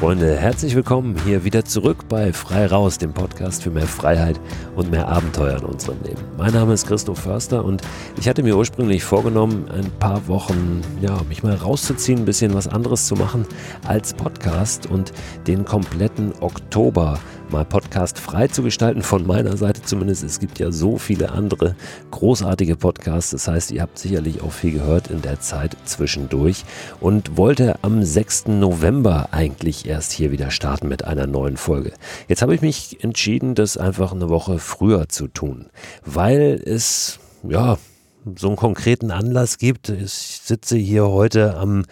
Freunde, herzlich willkommen hier wieder zurück bei Frei Raus, dem Podcast für mehr Freiheit und mehr Abenteuer in unserem Leben. Mein Name ist Christoph Förster und ich hatte mir ursprünglich vorgenommen, ein paar Wochen, ja, mich mal rauszuziehen, ein bisschen was anderes zu machen als Podcast und den kompletten Oktober mal Podcast frei zu gestalten, von meiner Seite zumindest. Es gibt ja so viele andere großartige Podcasts. Das heißt, ihr habt sicherlich auch viel gehört in der Zeit zwischendurch und wollte am 6. November eigentlich erst hier wieder starten mit einer neuen Folge. Jetzt habe ich mich entschieden, das einfach eine Woche früher zu tun, weil es, ja, so einen konkreten Anlass gibt. Ich sitze hier heute am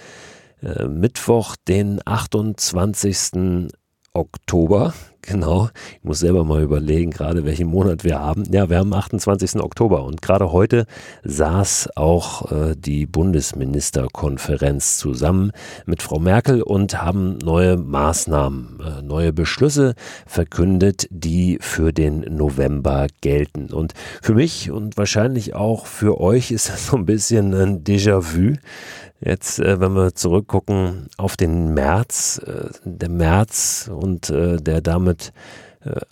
äh, Mittwoch, den 28. Oktober. Genau, ich muss selber mal überlegen, gerade welchen Monat wir haben. Ja, wir haben 28. Oktober und gerade heute saß auch äh, die Bundesministerkonferenz zusammen mit Frau Merkel und haben neue Maßnahmen, äh, neue Beschlüsse verkündet, die für den November gelten. Und für mich und wahrscheinlich auch für euch ist das so ein bisschen ein Déjà-vu. Jetzt, äh, wenn wir zurückgucken auf den März, äh, der März und äh, der damit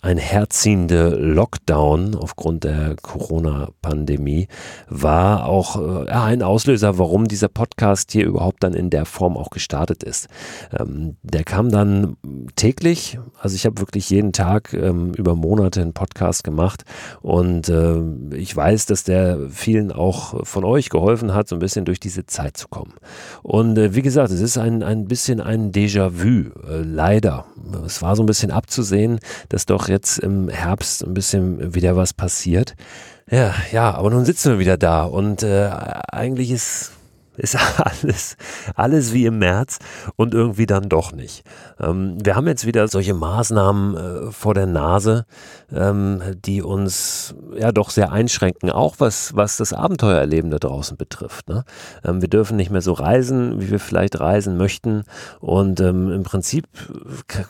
einherziehende Lockdown aufgrund der Corona-Pandemie war auch äh, ein Auslöser, warum dieser Podcast hier überhaupt dann in der Form auch gestartet ist. Ähm, der kam dann täglich, also ich habe wirklich jeden Tag ähm, über Monate einen Podcast gemacht und äh, ich weiß, dass der vielen auch von euch geholfen hat, so ein bisschen durch diese Zeit zu kommen. Und äh, wie gesagt, es ist ein, ein bisschen ein Déjà-vu, äh, leider. Es war so ein bisschen abzusehen, dass doch jetzt im Herbst ein bisschen wieder was passiert. Ja, ja, aber nun sitzen wir wieder da und äh, eigentlich ist ist alles, alles wie im März und irgendwie dann doch nicht. Ähm, wir haben jetzt wieder solche Maßnahmen äh, vor der Nase, ähm, die uns ja doch sehr einschränken, auch was, was das Abenteuererleben da draußen betrifft. Ne? Ähm, wir dürfen nicht mehr so reisen, wie wir vielleicht reisen möchten. Und ähm, im Prinzip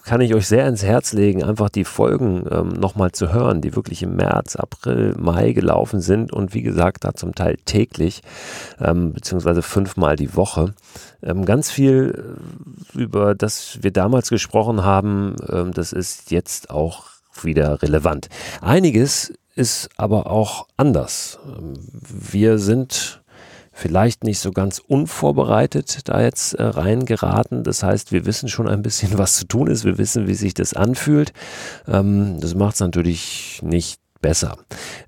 kann ich euch sehr ins Herz legen, einfach die Folgen ähm, nochmal zu hören, die wirklich im März, April, Mai gelaufen sind und wie gesagt, da zum Teil täglich, ähm, beziehungsweise fünfmal die Woche. Ähm, ganz viel äh, über das wir damals gesprochen haben, ähm, das ist jetzt auch wieder relevant. Einiges ist aber auch anders. Ähm, wir sind vielleicht nicht so ganz unvorbereitet da jetzt äh, reingeraten. Das heißt, wir wissen schon ein bisschen, was zu tun ist. Wir wissen, wie sich das anfühlt. Ähm, das macht es natürlich nicht besser.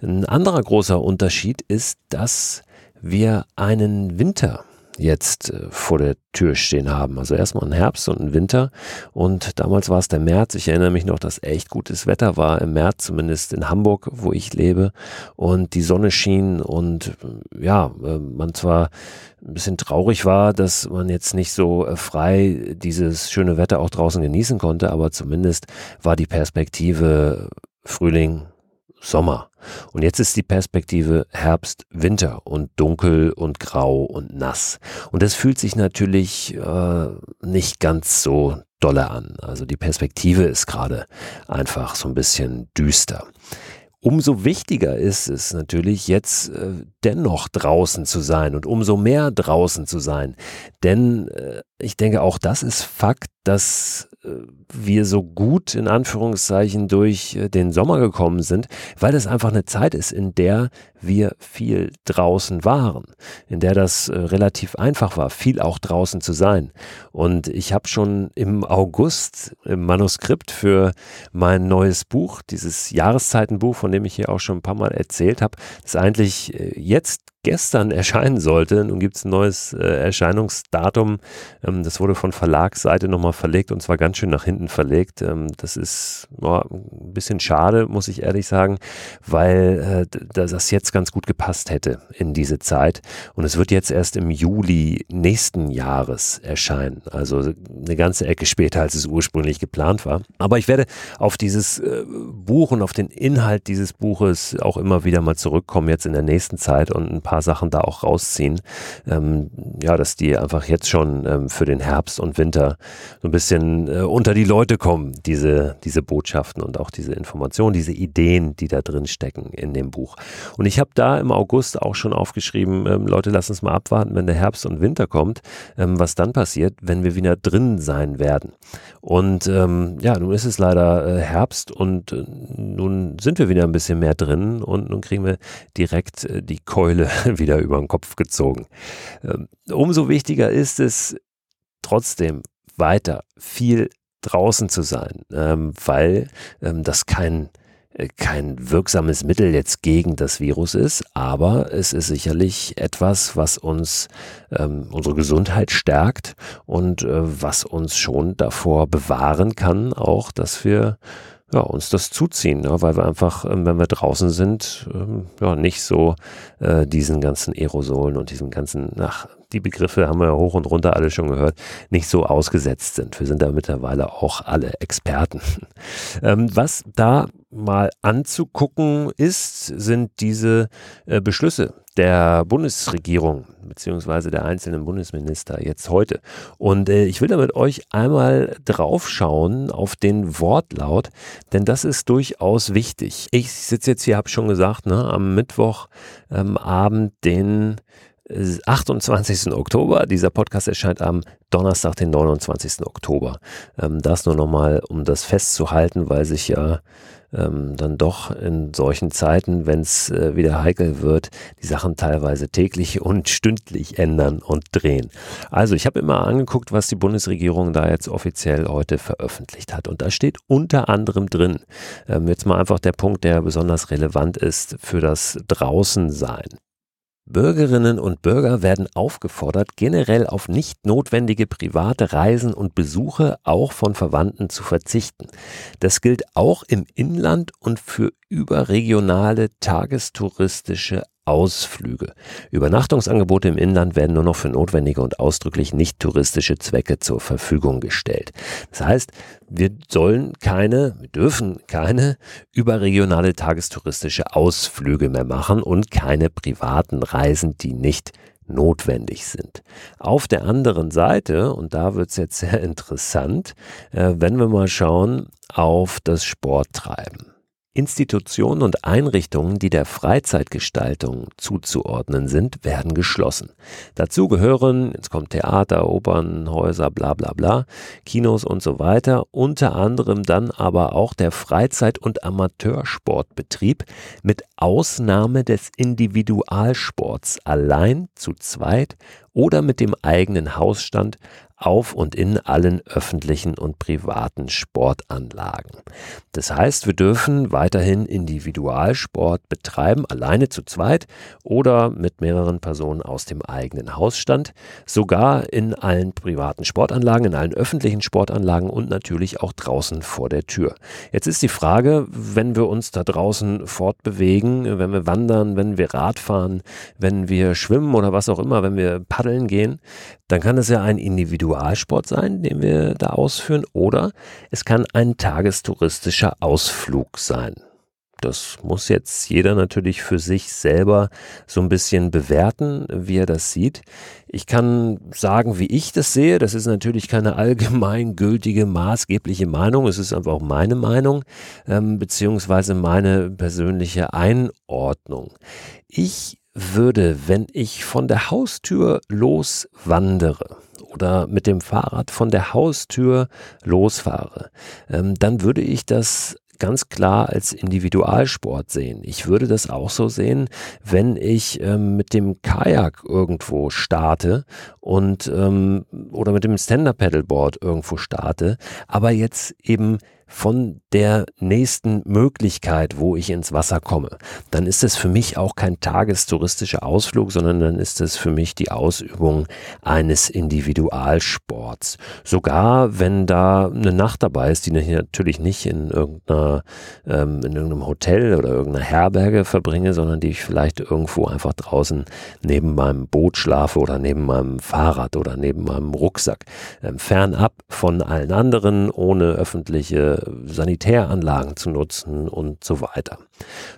Ein anderer großer Unterschied ist, dass wir einen Winter jetzt äh, vor der Tür stehen haben. Also erstmal ein Herbst und ein Winter. Und damals war es der März. Ich erinnere mich noch, dass echt gutes Wetter war im März, zumindest in Hamburg, wo ich lebe. Und die Sonne schien und äh, ja, äh, man zwar ein bisschen traurig war, dass man jetzt nicht so frei dieses schöne Wetter auch draußen genießen konnte, aber zumindest war die Perspektive Frühling, Sommer. Und jetzt ist die Perspektive Herbst, Winter und dunkel und grau und nass. Und das fühlt sich natürlich äh, nicht ganz so dolle an. Also die Perspektive ist gerade einfach so ein bisschen düster. Umso wichtiger ist es natürlich jetzt äh, dennoch draußen zu sein und umso mehr draußen zu sein. Denn äh, ich denke, auch das ist Fakt, dass wir so gut in Anführungszeichen durch äh, den Sommer gekommen sind, weil das einfach eine Zeit ist, in der wir viel draußen waren, in der das äh, relativ einfach war, viel auch draußen zu sein. Und ich habe schon im August im Manuskript für mein neues Buch, dieses Jahreszeitenbuch, von dem ich hier auch schon ein paar Mal erzählt habe, das eigentlich jetzt gestern erscheinen sollte. Nun gibt es ein neues äh, Erscheinungsdatum. Ähm, das wurde von Verlagsseite nochmal verlegt und zwar ganz schön nach hinten verlegt. Ähm, das ist oh, ein bisschen schade, muss ich ehrlich sagen, weil äh, das jetzt ganz gut gepasst hätte in diese Zeit. Und es wird jetzt erst im Juli nächsten Jahres erscheinen. Also eine ganze Ecke später, als es ursprünglich geplant war. Aber ich werde auf dieses äh, Buch und auf den Inhalt dieses Buches auch immer wieder mal zurückkommen jetzt in der nächsten Zeit und ein paar Sachen da auch rausziehen. Ähm, ja, dass die einfach jetzt schon ähm, für den Herbst und Winter so ein bisschen äh, unter die Leute kommen, diese, diese Botschaften und auch diese Informationen, diese Ideen, die da drin stecken in dem Buch. Und ich Habe da im August auch schon aufgeschrieben, ähm, Leute, lass uns mal abwarten, wenn der Herbst und Winter kommt, ähm, was dann passiert, wenn wir wieder drin sein werden. Und ähm, ja, nun ist es leider äh, Herbst und äh, nun sind wir wieder ein bisschen mehr drin und nun kriegen wir direkt äh, die Keule wieder über den Kopf gezogen. Ähm, umso wichtiger ist es trotzdem weiter viel draußen zu sein, ähm, weil ähm, das kein kein wirksames Mittel jetzt gegen das Virus ist, aber es ist sicherlich etwas, was uns ähm, unsere Gesundheit stärkt und äh, was uns schon davor bewahren kann, auch dass wir ja, uns das zuziehen, ja, weil wir einfach, ähm, wenn wir draußen sind, ähm, ja, nicht so äh, diesen ganzen Aerosolen und diesen ganzen, ach, die Begriffe haben wir ja hoch und runter alle schon gehört, nicht so ausgesetzt sind. Wir sind da mittlerweile auch alle Experten. Ähm, was da mal anzugucken ist, sind diese äh, Beschlüsse der Bundesregierung beziehungsweise der einzelnen Bundesminister jetzt heute. Und äh, ich will da mit euch einmal draufschauen auf den Wortlaut, denn das ist durchaus wichtig. Ich sitze jetzt hier, habe schon gesagt, ne, am Mittwochabend, ähm, den 28. Oktober. Dieser Podcast erscheint am Donnerstag, den 29. Oktober. Ähm, das nur nochmal, um das festzuhalten, weil sich ja ähm, dann doch in solchen Zeiten, wenn es äh, wieder heikel wird, die Sachen teilweise täglich und stündlich ändern und drehen. Also ich habe immer angeguckt, was die Bundesregierung da jetzt offiziell heute veröffentlicht hat. Und da steht unter anderem drin, ähm, jetzt mal einfach der Punkt, der besonders relevant ist für das Draußensein. Bürgerinnen und Bürger werden aufgefordert, generell auf nicht notwendige private Reisen und Besuche auch von Verwandten zu verzichten. Das gilt auch im Inland und für überregionale tagestouristische Ausflüge. Übernachtungsangebote im Inland werden nur noch für notwendige und ausdrücklich nicht touristische Zwecke zur Verfügung gestellt. Das heißt, wir sollen keine, wir dürfen keine überregionale tagestouristische Ausflüge mehr machen und keine privaten Reisen, die nicht notwendig sind. Auf der anderen Seite, und da wird es jetzt sehr interessant, äh, wenn wir mal schauen auf das Sporttreiben. Institutionen und Einrichtungen, die der Freizeitgestaltung zuzuordnen sind, werden geschlossen. Dazu gehören, jetzt kommt Theater, Opernhäuser, bla bla bla, Kinos und so weiter, unter anderem dann aber auch der Freizeit- und Amateursportbetrieb mit Ausnahme des Individualsports allein zu zweit oder mit dem eigenen Hausstand auf und in allen öffentlichen und privaten Sportanlagen. Das heißt, wir dürfen weiterhin Individualsport betreiben, alleine zu zweit oder mit mehreren Personen aus dem eigenen Hausstand, sogar in allen privaten Sportanlagen, in allen öffentlichen Sportanlagen und natürlich auch draußen vor der Tür. Jetzt ist die Frage, wenn wir uns da draußen fortbewegen, wenn wir wandern, wenn wir Radfahren, wenn wir schwimmen oder was auch immer, wenn wir paddeln gehen, dann kann es ja ein Individualsport sein, den wir da ausführen, oder es kann ein tagestouristischer Ausflug sein. Das muss jetzt jeder natürlich für sich selber so ein bisschen bewerten, wie er das sieht. Ich kann sagen, wie ich das sehe. Das ist natürlich keine allgemeingültige, maßgebliche Meinung. Es ist einfach auch meine Meinung, ähm, beziehungsweise meine persönliche Einordnung. Ich würde, wenn ich von der Haustür loswandere oder mit dem Fahrrad von der Haustür losfahre, ähm, dann würde ich das ganz klar als Individualsport sehen. Ich würde das auch so sehen, wenn ich ähm, mit dem Kajak irgendwo starte und ähm, oder mit dem Stand-Up-Paddleboard irgendwo starte, aber jetzt eben von der nächsten Möglichkeit, wo ich ins Wasser komme, dann ist es für mich auch kein tagestouristischer Ausflug, sondern dann ist es für mich die Ausübung eines Individualsports. Sogar wenn da eine Nacht dabei ist, die ich natürlich nicht in irgendeiner, ähm, in irgendeinem Hotel oder irgendeiner Herberge verbringe, sondern die ich vielleicht irgendwo einfach draußen neben meinem Boot schlafe oder neben meinem Fahrrad oder neben meinem Rucksack. Ähm, fernab von allen anderen, ohne öffentliche Sanitäranlagen zu nutzen und so weiter.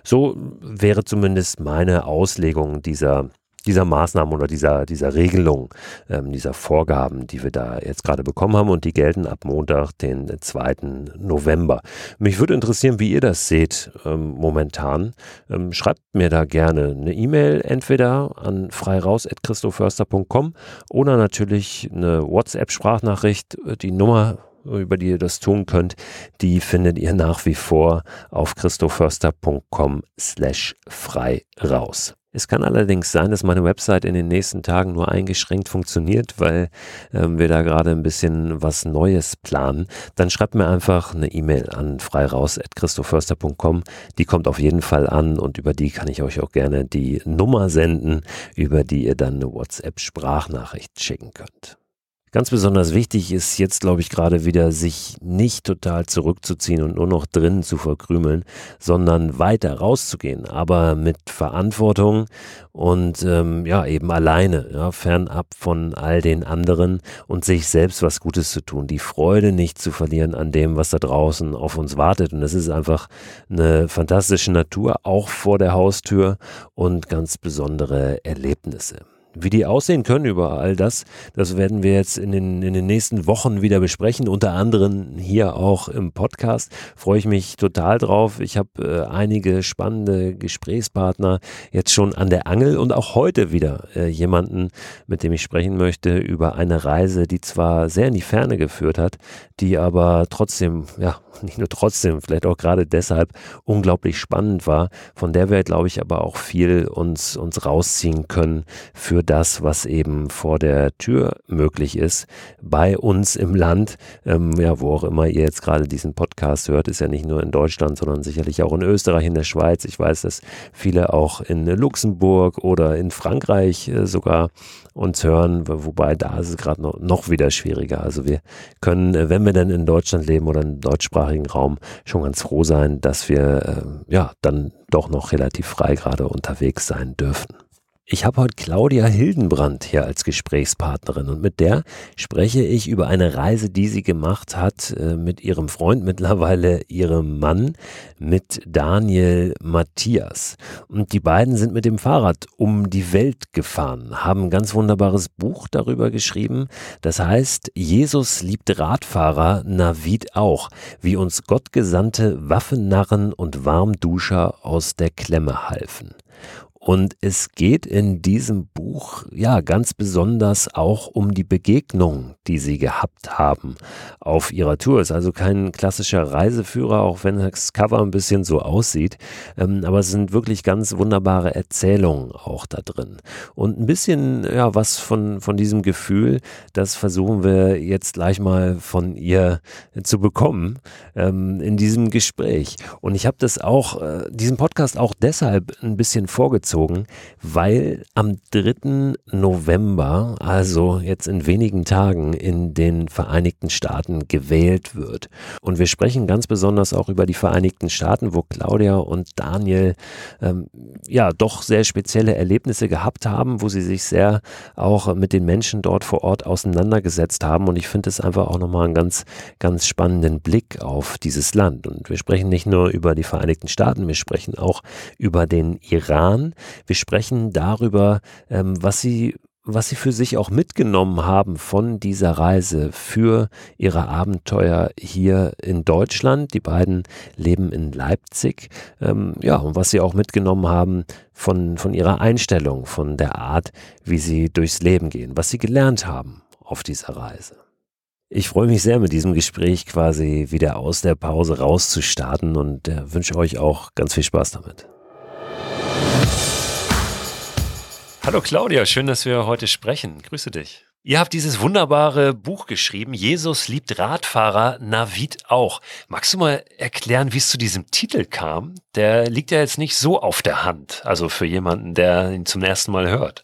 So wäre zumindest meine Auslegung dieser dieser Maßnahmen oder dieser, dieser Regelung, ähm, dieser Vorgaben, die wir da jetzt gerade bekommen haben und die gelten ab Montag, den 2. November. Mich würde interessieren, wie ihr das seht ähm, momentan. Ähm, schreibt mir da gerne eine E-Mail entweder an freiraus.christoförster.com oder natürlich eine WhatsApp-Sprachnachricht. Die Nummer über die ihr das tun könnt, die findet ihr nach wie vor auf christoförster.com slash frei raus. Es kann allerdings sein, dass meine Website in den nächsten Tagen nur eingeschränkt funktioniert, weil ähm, wir da gerade ein bisschen was Neues planen. Dann schreibt mir einfach eine E-Mail an freiraus.christoförster.com. Die kommt auf jeden Fall an und über die kann ich euch auch gerne die Nummer senden, über die ihr dann eine WhatsApp-Sprachnachricht schicken könnt. Ganz besonders wichtig ist jetzt, glaube ich, gerade wieder, sich nicht total zurückzuziehen und nur noch drinnen zu verkrümeln, sondern weiter rauszugehen, aber mit Verantwortung und ähm, ja, eben alleine, ja, fernab von all den anderen und sich selbst was Gutes zu tun, die Freude nicht zu verlieren an dem, was da draußen auf uns wartet. Und das ist einfach eine fantastische Natur, auch vor der Haustür und ganz besondere Erlebnisse. Wie die aussehen können über all das, das werden wir jetzt in den, in den nächsten Wochen wieder besprechen, unter anderem hier auch im Podcast. Freue ich mich total drauf. Ich habe äh, einige spannende Gesprächspartner jetzt schon an der Angel und auch heute wieder äh, jemanden, mit dem ich sprechen möchte über eine Reise, die zwar sehr in die Ferne geführt hat, die aber trotzdem, ja, nicht nur trotzdem, vielleicht auch gerade deshalb unglaublich spannend war, von der wir, glaube ich, aber auch viel uns, uns rausziehen können für das, was eben vor der Tür möglich ist, bei uns im Land, ähm, ja, wo auch immer ihr jetzt gerade diesen Podcast hört, ist ja nicht nur in Deutschland, sondern sicherlich auch in Österreich, in der Schweiz. Ich weiß, dass viele auch in Luxemburg oder in Frankreich äh, sogar uns hören, wobei da ist es gerade noch, noch wieder schwieriger. Also wir können, äh, wenn wir dann in Deutschland leben oder im deutschsprachigen Raum, schon ganz froh sein, dass wir äh, ja dann doch noch relativ frei gerade unterwegs sein dürfen. Ich habe heute Claudia Hildenbrand hier als Gesprächspartnerin und mit der spreche ich über eine Reise, die sie gemacht hat äh, mit ihrem Freund, mittlerweile ihrem Mann, mit Daniel Matthias. Und die beiden sind mit dem Fahrrad um die Welt gefahren, haben ein ganz wunderbares Buch darüber geschrieben. Das heißt, Jesus liebt Radfahrer, Navid auch, wie uns Gott gesandte Waffennarren und Warmduscher aus der Klemme halfen. Und es geht in diesem Buch ja ganz besonders auch um die Begegnung, die sie gehabt haben auf ihrer Tour. Ist also kein klassischer Reiseführer, auch wenn das Cover ein bisschen so aussieht. Ähm, aber es sind wirklich ganz wunderbare Erzählungen auch da drin. Und ein bisschen ja was von, von diesem Gefühl, das versuchen wir jetzt gleich mal von ihr zu bekommen ähm, in diesem Gespräch. Und ich habe das auch, äh, diesen Podcast auch deshalb ein bisschen vorgezogen gezogen, weil am 3. November, also jetzt in wenigen Tagen, in den Vereinigten Staaten gewählt wird. Und wir sprechen ganz besonders auch über die Vereinigten Staaten, wo Claudia und Daniel ähm, ja doch sehr spezielle Erlebnisse gehabt haben, wo sie sich sehr auch mit den Menschen dort vor Ort auseinandergesetzt haben. Und ich finde es einfach auch nochmal einen ganz, ganz spannenden Blick auf dieses Land. Und wir sprechen nicht nur über die Vereinigten Staaten, wir sprechen auch über den Iran, wir sprechen darüber, ähm, was sie was sie für sich auch mitgenommen haben von dieser Reise für ihre Abenteuer hier in Deutschland. Die beiden leben in Leipzig. Ähm, ja, und was sie auch mitgenommen haben von, von ihrer Einstellung, von der Art, wie sie durchs Leben gehen, was sie gelernt haben auf dieser Reise. Ich freue mich sehr, mit diesem Gespräch quasi wieder aus der Pause rauszustarten und äh, wünsche euch auch ganz viel Spaß damit. Hallo Claudia, schön, dass wir heute sprechen. Grüße dich. Ihr habt dieses wunderbare Buch geschrieben, Jesus liebt Radfahrer, Navid auch. Magst du mal erklären, wie es zu diesem Titel kam? Der liegt ja jetzt nicht so auf der Hand, also für jemanden, der ihn zum ersten Mal hört.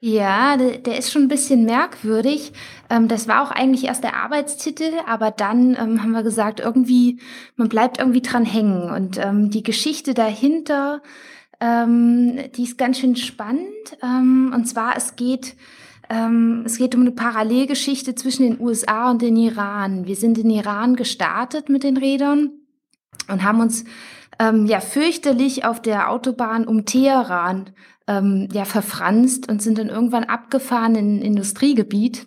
Ja, der, ist schon ein bisschen merkwürdig. Ähm, das war auch eigentlich erst der Arbeitstitel, aber dann ähm, haben wir gesagt, irgendwie, man bleibt irgendwie dran hängen. Und ähm, die Geschichte dahinter, ähm, die ist ganz schön spannend. Ähm, und zwar, es geht, ähm, es geht um eine Parallelgeschichte zwischen den USA und den Iran. Wir sind in Iran gestartet mit den Rädern und haben uns ähm, ja fürchterlich auf der Autobahn um Teheran ähm, ja verfranst und sind dann irgendwann abgefahren in ein Industriegebiet.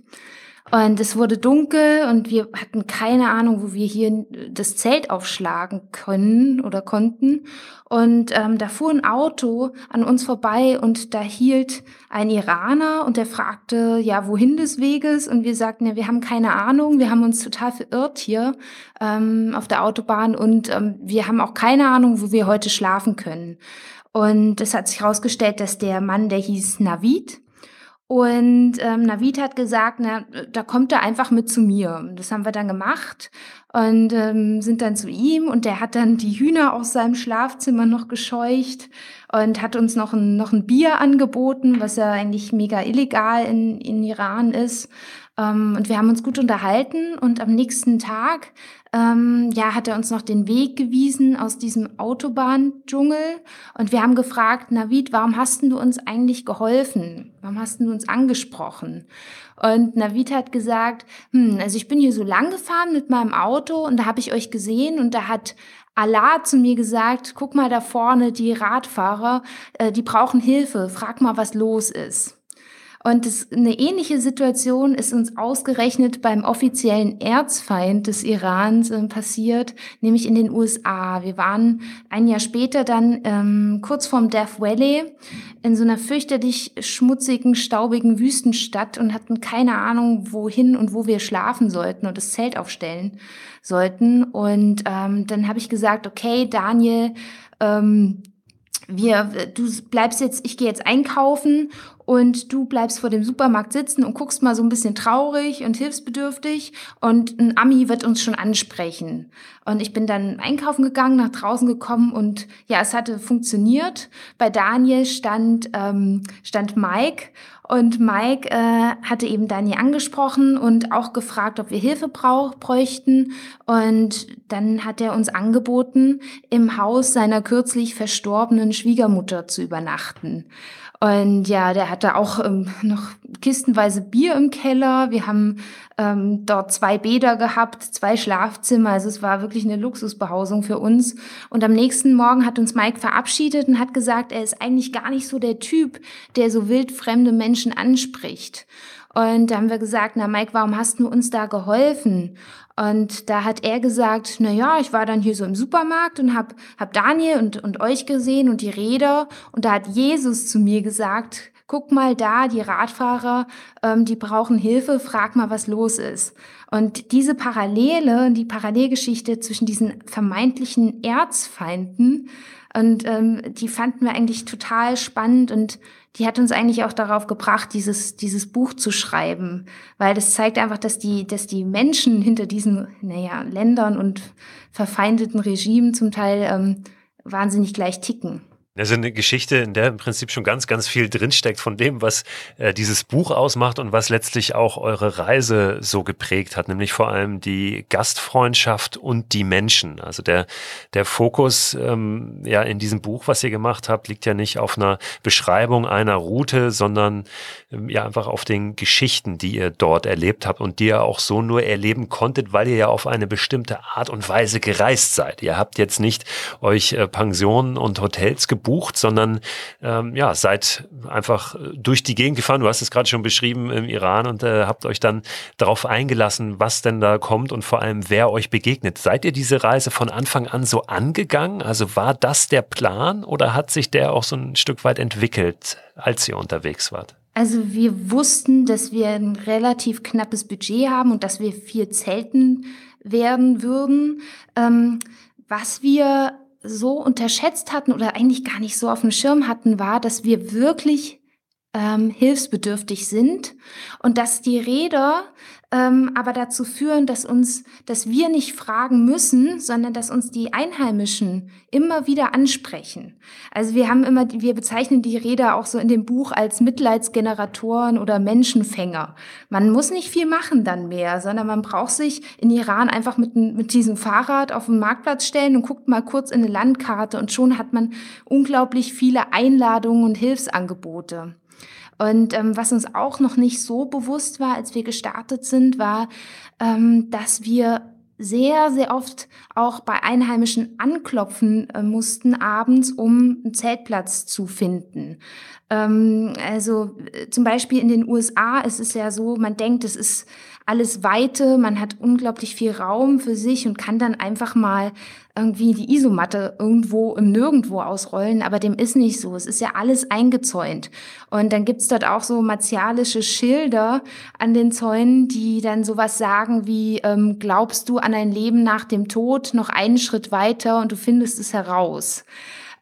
Und es wurde dunkel und wir hatten keine Ahnung, wo wir hier das Zelt aufschlagen können oder konnten. Und ähm, da fuhr ein Auto an uns vorbei und da hielt ein Iraner und der fragte, ja, wohin des Weges? Und wir sagten, ja, wir haben keine Ahnung, wir haben uns total verirrt hier ähm, auf der Autobahn und ähm, wir haben auch keine Ahnung, wo wir heute schlafen können. Und es hat sich herausgestellt, dass der Mann, der hieß Navid, und ähm, Navid hat gesagt, na, da kommt er einfach mit zu mir. Das haben wir dann gemacht und ähm, sind dann zu ihm und der hat dann die Hühner aus seinem Schlafzimmer noch gescheucht und hat uns noch ein, noch ein Bier angeboten, was ja eigentlich mega illegal in, in Iran ist. Ähm, und wir haben uns gut unterhalten und am nächsten Tag ähm, ja, hat er uns noch den Weg gewiesen aus diesem Autobahndschungel. Und wir haben gefragt, Navid, warum hast du uns eigentlich geholfen? Warum hast du uns angesprochen? Und Navid hat gesagt, hm, also ich bin hier so lang gefahren mit meinem Auto und da habe ich euch gesehen und da hat Allah zu mir gesagt, guck mal da vorne, die Radfahrer, äh, die brauchen Hilfe, frag mal, was los ist. Und das, eine ähnliche Situation ist uns ausgerechnet beim offiziellen Erzfeind des Irans äh, passiert, nämlich in den USA. Wir waren ein Jahr später dann ähm, kurz vorm Death Valley in so einer fürchterlich schmutzigen, staubigen Wüstenstadt und hatten keine Ahnung, wohin und wo wir schlafen sollten und das Zelt aufstellen sollten. Und ähm, dann habe ich gesagt, okay, Daniel, ähm, wir, du bleibst jetzt, ich gehe jetzt einkaufen und du bleibst vor dem Supermarkt sitzen und guckst mal so ein bisschen traurig und hilfsbedürftig und ein Ami wird uns schon ansprechen. Und ich bin dann einkaufen gegangen, nach draußen gekommen und ja, es hatte funktioniert. Bei Daniel stand, ähm, stand Mike und Mike äh, hatte eben Daniel angesprochen und auch gefragt, ob wir Hilfe brauch, bräuchten. Und dann hat er uns angeboten, im Haus seiner kürzlich verstorbenen Schwiegermutter zu übernachten. Und ja, der hatte auch ähm, noch kistenweise Bier im Keller. Wir haben ähm, dort zwei Bäder gehabt, zwei Schlafzimmer. Also es war wirklich eine Luxusbehausung für uns. Und am nächsten Morgen hat uns Mike verabschiedet und hat gesagt, er ist eigentlich gar nicht so der Typ, der so wildfremde Menschen anspricht. Und da haben wir gesagt, na Mike, warum hast du uns da geholfen? Und da hat er gesagt, na ja, ich war dann hier so im Supermarkt und hab, hab Daniel und, und euch gesehen und die Räder. Und da hat Jesus zu mir gesagt, guck mal da, die Radfahrer, ähm, die brauchen Hilfe, frag mal, was los ist. Und diese Parallele, die Parallelgeschichte zwischen diesen vermeintlichen Erzfeinden, und ähm, die fanden wir eigentlich total spannend und die hat uns eigentlich auch darauf gebracht, dieses, dieses Buch zu schreiben, weil das zeigt einfach, dass die, dass die Menschen hinter diesen, naja, Ländern und verfeindeten Regimen zum Teil ähm, wahnsinnig gleich ticken. Also eine Geschichte, in der im Prinzip schon ganz, ganz viel drinsteckt von dem, was äh, dieses Buch ausmacht und was letztlich auch eure Reise so geprägt hat, nämlich vor allem die Gastfreundschaft und die Menschen. Also der, der Fokus ähm, ja in diesem Buch, was ihr gemacht habt, liegt ja nicht auf einer Beschreibung einer Route, sondern ähm, ja einfach auf den Geschichten, die ihr dort erlebt habt und die ihr auch so nur erleben konntet, weil ihr ja auf eine bestimmte Art und Weise gereist seid. Ihr habt jetzt nicht euch äh, Pensionen und Hotels gebucht, gebucht, sondern ähm, ja, seid einfach durch die Gegend gefahren. Du hast es gerade schon beschrieben im Iran und äh, habt euch dann darauf eingelassen, was denn da kommt und vor allem, wer euch begegnet. Seid ihr diese Reise von Anfang an so angegangen? Also war das der Plan oder hat sich der auch so ein Stück weit entwickelt, als ihr unterwegs wart? Also wir wussten, dass wir ein relativ knappes Budget haben und dass wir viel zelten werden würden. Ähm, was wir so unterschätzt hatten oder eigentlich gar nicht so auf dem Schirm hatten, war, dass wir wirklich ähm, hilfsbedürftig sind und dass die Räder ähm, aber dazu führen, dass uns, dass wir nicht fragen müssen, sondern dass uns die Einheimischen immer wieder ansprechen. Also wir haben immer, wir bezeichnen die Räder auch so in dem Buch als Mitleidsgeneratoren oder Menschenfänger. Man muss nicht viel machen dann mehr, sondern man braucht sich in Iran einfach mit, mit diesem Fahrrad auf den Marktplatz stellen und guckt mal kurz in eine Landkarte und schon hat man unglaublich viele Einladungen und Hilfsangebote. Und ähm, was uns auch noch nicht so bewusst war, als wir gestartet sind, war, ähm, dass wir sehr, sehr oft auch bei Einheimischen anklopfen äh, mussten abends, um einen Zeltplatz zu finden. Ähm, also äh, zum Beispiel in den USA ist es ja so, man denkt, es ist alles Weite, man hat unglaublich viel Raum für sich und kann dann einfach mal irgendwie die Isomatte irgendwo im Nirgendwo ausrollen, aber dem ist nicht so. Es ist ja alles eingezäunt. Und dann gibt's dort auch so martialische Schilder an den Zäunen, die dann sowas sagen wie, ähm, glaubst du an ein Leben nach dem Tod, noch einen Schritt weiter und du findest es heraus.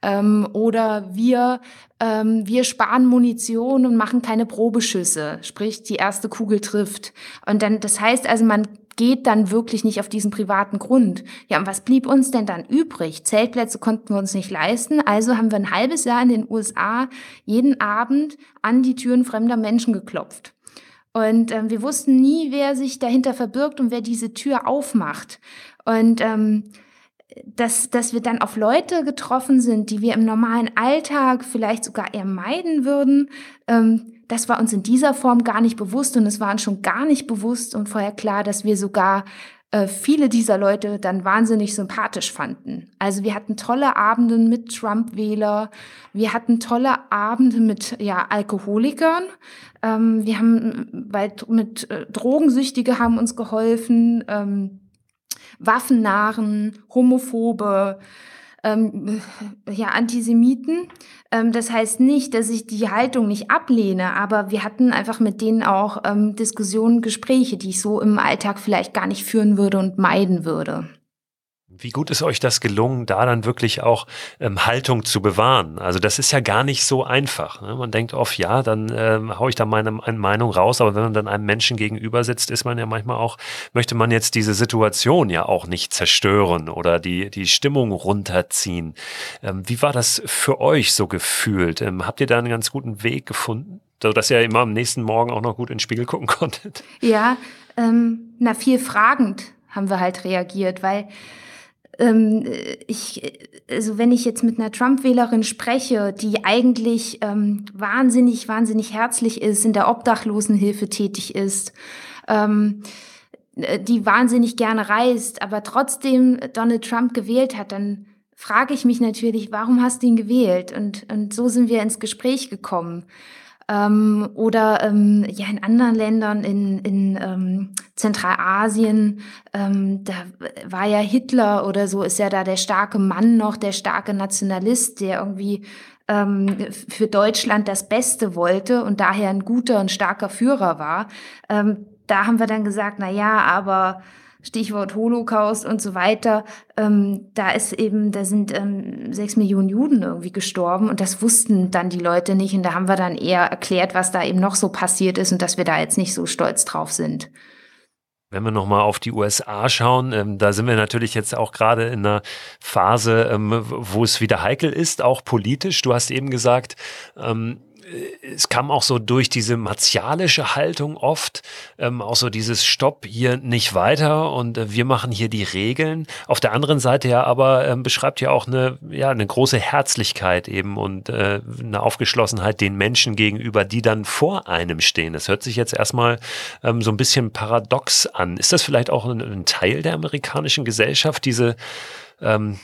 Ähm, oder wir, ähm, wir sparen Munition und machen keine Probeschüsse, sprich die erste Kugel trifft. Und dann, das heißt also, man geht dann wirklich nicht auf diesen privaten Grund. Ja, und was blieb uns denn dann übrig? Zeltplätze konnten wir uns nicht leisten, also haben wir ein halbes Jahr in den USA jeden Abend an die Türen fremder Menschen geklopft. Und ähm, wir wussten nie, wer sich dahinter verbirgt und wer diese Tür aufmacht. Und ähm, dass, dass wir dann auf Leute getroffen sind, die wir im normalen Alltag vielleicht sogar eher meiden würden, ähm, das war uns in dieser Form gar nicht bewusst und es war uns schon gar nicht bewusst und vorher klar, dass wir sogar äh, viele dieser Leute dann wahnsinnig sympathisch fanden. Also wir hatten tolle Abende mit Trump-Wähler, wir hatten tolle Abende mit ja, Alkoholikern, ähm, wir haben weil mit äh, Drogensüchtige haben uns geholfen. Ähm, Waffennarren, Homophobe, ähm, ja, Antisemiten. Ähm, das heißt nicht, dass ich die Haltung nicht ablehne, aber wir hatten einfach mit denen auch ähm, Diskussionen, Gespräche, die ich so im Alltag vielleicht gar nicht führen würde und meiden würde. Wie gut ist euch das gelungen, da dann wirklich auch ähm, Haltung zu bewahren? Also das ist ja gar nicht so einfach. Ne? Man denkt oft, ja, dann ähm, haue ich da meine, meine Meinung raus, aber wenn man dann einem Menschen gegenüber sitzt, ist man ja manchmal auch, möchte man jetzt diese Situation ja auch nicht zerstören oder die, die Stimmung runterziehen. Ähm, wie war das für euch so gefühlt? Ähm, habt ihr da einen ganz guten Weg gefunden? So dass ihr immer am nächsten Morgen auch noch gut ins Spiegel gucken konntet? Ja, ähm, na, viel fragend haben wir halt reagiert, weil ähm, ich, also wenn ich jetzt mit einer Trump-Wählerin spreche, die eigentlich ähm, wahnsinnig, wahnsinnig herzlich ist, in der Obdachlosenhilfe tätig ist, ähm, die wahnsinnig gerne reist, aber trotzdem Donald Trump gewählt hat, dann frage ich mich natürlich, warum hast du ihn gewählt? Und, und so sind wir ins Gespräch gekommen. Ähm, oder ähm, ja in anderen Ländern in, in ähm, Zentralasien, ähm, da war ja Hitler oder so, ist ja da der starke Mann noch, der starke Nationalist, der irgendwie ähm, für Deutschland das Beste wollte und daher ein guter und starker Führer war. Ähm, da haben wir dann gesagt, na ja, aber Stichwort Holocaust und so weiter, ähm, da ist eben, da sind ähm, sechs Millionen Juden irgendwie gestorben und das wussten dann die Leute nicht und da haben wir dann eher erklärt, was da eben noch so passiert ist und dass wir da jetzt nicht so stolz drauf sind. Wenn wir nochmal auf die USA schauen, ähm, da sind wir natürlich jetzt auch gerade in einer Phase, ähm, wo es wieder heikel ist, auch politisch. Du hast eben gesagt, ähm, es kam auch so durch diese martialische Haltung oft, ähm, auch so dieses Stopp hier nicht weiter und äh, wir machen hier die Regeln. Auf der anderen Seite ja aber ähm, beschreibt ja auch eine, ja, eine große Herzlichkeit eben und äh, eine Aufgeschlossenheit den Menschen gegenüber, die dann vor einem stehen. Das hört sich jetzt erstmal ähm, so ein bisschen paradox an. Ist das vielleicht auch ein, ein Teil der amerikanischen Gesellschaft, diese, ähm,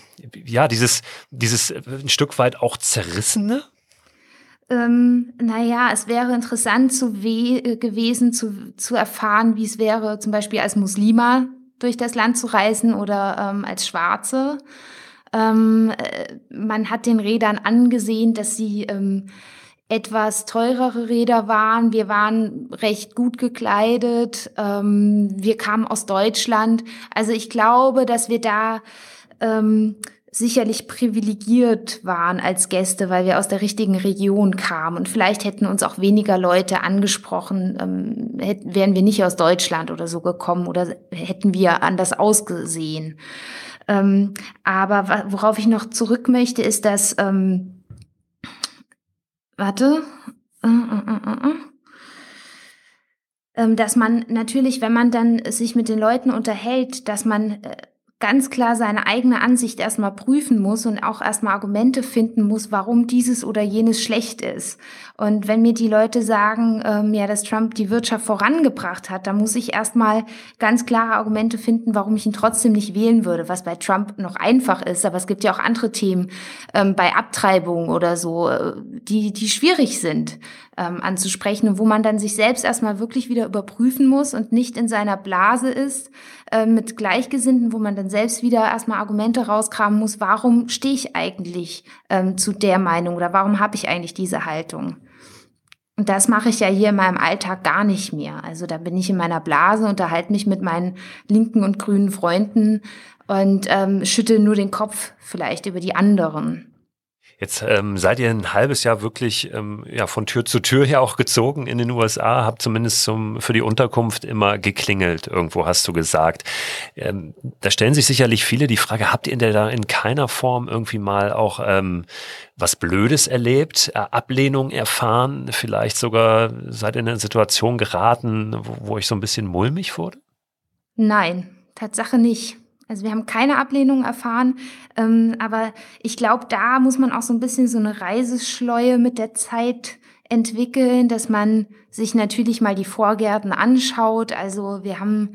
ja, dieses, dieses äh, ein Stück weit auch zerrissene? Ähm, naja, es wäre interessant zu äh, gewesen zu, zu erfahren, wie es wäre, zum Beispiel als Muslima durch das Land zu reisen oder ähm, als Schwarze. Ähm, äh, man hat den Rädern angesehen, dass sie ähm, etwas teurere Räder waren. Wir waren recht gut gekleidet. Ähm, wir kamen aus Deutschland. Also ich glaube, dass wir da ähm, sicherlich privilegiert waren als Gäste, weil wir aus der richtigen Region kamen. Und vielleicht hätten uns auch weniger Leute angesprochen, ähm, hätten, wären wir nicht aus Deutschland oder so gekommen oder hätten wir anders ausgesehen. Ähm, aber worauf ich noch zurück möchte, ist, dass, ähm, warte, äh, äh, äh, dass man natürlich, wenn man dann sich mit den Leuten unterhält, dass man ganz klar seine eigene Ansicht erstmal prüfen muss und auch erstmal Argumente finden muss, warum dieses oder jenes schlecht ist. Und wenn mir die Leute sagen, ähm, ja, dass Trump die Wirtschaft vorangebracht hat, dann muss ich erstmal ganz klare Argumente finden, warum ich ihn trotzdem nicht wählen würde, was bei Trump noch einfach ist. Aber es gibt ja auch andere Themen ähm, bei Abtreibung oder so, äh, die, die schwierig sind ähm, anzusprechen und wo man dann sich selbst erstmal wirklich wieder überprüfen muss und nicht in seiner Blase ist äh, mit Gleichgesinnten, wo man dann selbst wieder erstmal Argumente rauskramen muss, warum stehe ich eigentlich ähm, zu der Meinung oder warum habe ich eigentlich diese Haltung. Und das mache ich ja hier in meinem Alltag gar nicht mehr. Also da bin ich in meiner Blase, unterhalte mich mit meinen linken und grünen Freunden und ähm, schütte nur den Kopf vielleicht über die anderen. Jetzt ähm, seid ihr ein halbes Jahr wirklich ähm, ja, von Tür zu Tür hier auch gezogen in den USA, habt zumindest zum, für die Unterkunft immer geklingelt, irgendwo hast du gesagt. Ähm, da stellen sich sicherlich viele die Frage, habt ihr denn da in keiner Form irgendwie mal auch ähm, was Blödes erlebt, äh, Ablehnung erfahren, vielleicht sogar seid ihr in eine Situation geraten, wo, wo ich so ein bisschen mulmig wurde? Nein, Tatsache nicht. Also wir haben keine Ablehnung erfahren, ähm, aber ich glaube, da muss man auch so ein bisschen so eine Reiseschleue mit der Zeit entwickeln, dass man sich natürlich mal die Vorgärten anschaut. Also wir haben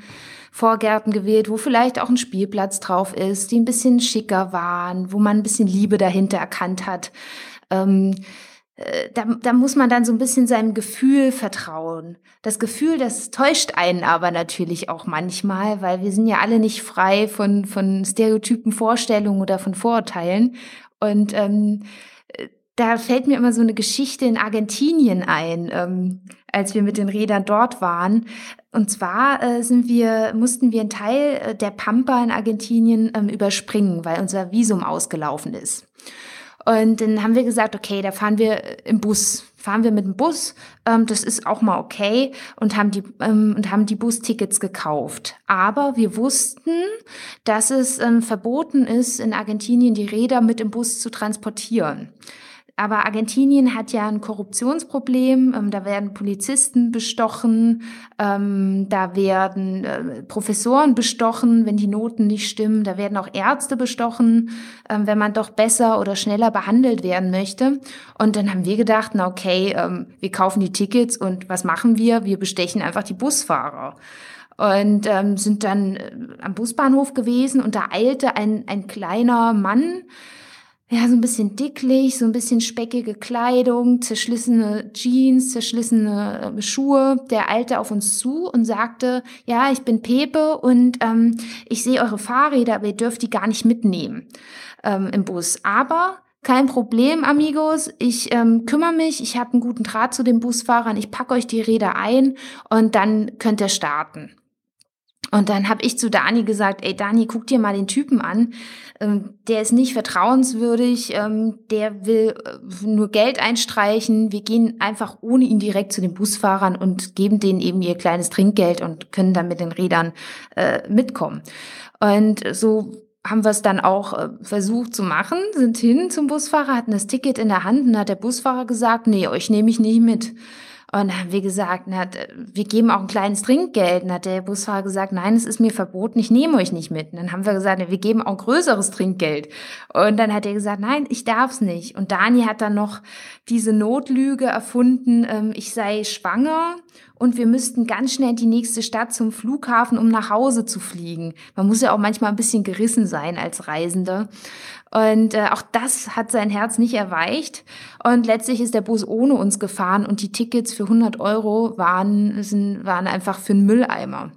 Vorgärten gewählt, wo vielleicht auch ein Spielplatz drauf ist, die ein bisschen schicker waren, wo man ein bisschen Liebe dahinter erkannt hat. Ähm, äh, da, da muss man dann so ein bisschen seinem Gefühl vertrauen. Das Gefühl, das täuscht einen aber natürlich auch manchmal, weil wir sind ja alle nicht frei von, von Stereotypen, Vorstellungen oder von Vorurteilen. Und ähm, äh, da fällt mir immer so eine Geschichte in Argentinien ein, ähm, als wir mit den Rädern dort waren. Und zwar äh, sind wir, mussten wir einen Teil äh, der Pampa in Argentinien ähm, überspringen, weil unser Visum ausgelaufen ist. Und dann haben wir gesagt, okay, da fahren wir im Bus, fahren wir mit dem Bus, ähm, das ist auch mal okay und haben die ähm, und haben die Bustickets gekauft. Aber wir wussten, dass es ähm, verboten ist, in Argentinien die Räder mit im Bus zu transportieren. Aber Argentinien hat ja ein Korruptionsproblem. Ähm, da werden Polizisten bestochen, ähm, da werden äh, Professoren bestochen, wenn die Noten nicht stimmen. Da werden auch Ärzte bestochen, ähm, wenn man doch besser oder schneller behandelt werden möchte. Und dann haben wir gedacht, na okay, ähm, wir kaufen die Tickets und was machen wir? Wir bestechen einfach die Busfahrer und ähm, sind dann äh, am Busbahnhof gewesen und da eilte ein, ein kleiner Mann ja, so ein bisschen dicklich, so ein bisschen speckige Kleidung, zerschlissene Jeans, zerschlissene äh, Schuhe. Der eilte auf uns zu und sagte, ja, ich bin Pepe und ähm, ich sehe eure Fahrräder, aber ihr dürft die gar nicht mitnehmen ähm, im Bus. Aber kein Problem, Amigos. Ich ähm, kümmere mich. Ich habe einen guten Draht zu den Busfahrern. Ich packe euch die Räder ein und dann könnt ihr starten. Und dann habe ich zu Dani gesagt, ey Dani, guck dir mal den Typen an. Ähm, der ist nicht vertrauenswürdig, ähm, der will äh, nur Geld einstreichen. Wir gehen einfach ohne ihn direkt zu den Busfahrern und geben denen eben ihr kleines Trinkgeld und können dann mit den Rädern äh, mitkommen. Und so haben wir es dann auch äh, versucht zu machen, sind hin zum Busfahrer, hatten das Ticket in der Hand und hat der Busfahrer gesagt, nee, euch nehme ich nicht mit. Und dann haben wir gesagt, na, wir geben auch ein kleines Trinkgeld. Und dann hat der Busfahrer gesagt, nein, es ist mir verboten, ich nehme euch nicht mit. Und dann haben wir gesagt, na, wir geben auch größeres Trinkgeld. Und dann hat er gesagt, nein, ich darf's nicht. Und Dani hat dann noch diese Notlüge erfunden, ähm, ich sei schwanger und wir müssten ganz schnell in die nächste Stadt zum Flughafen, um nach Hause zu fliegen. Man muss ja auch manchmal ein bisschen gerissen sein als Reisender. Und äh, auch das hat sein Herz nicht erweicht. Und letztlich ist der Bus ohne uns gefahren und die Tickets für 100 Euro waren, sind, waren einfach für einen Mülleimer.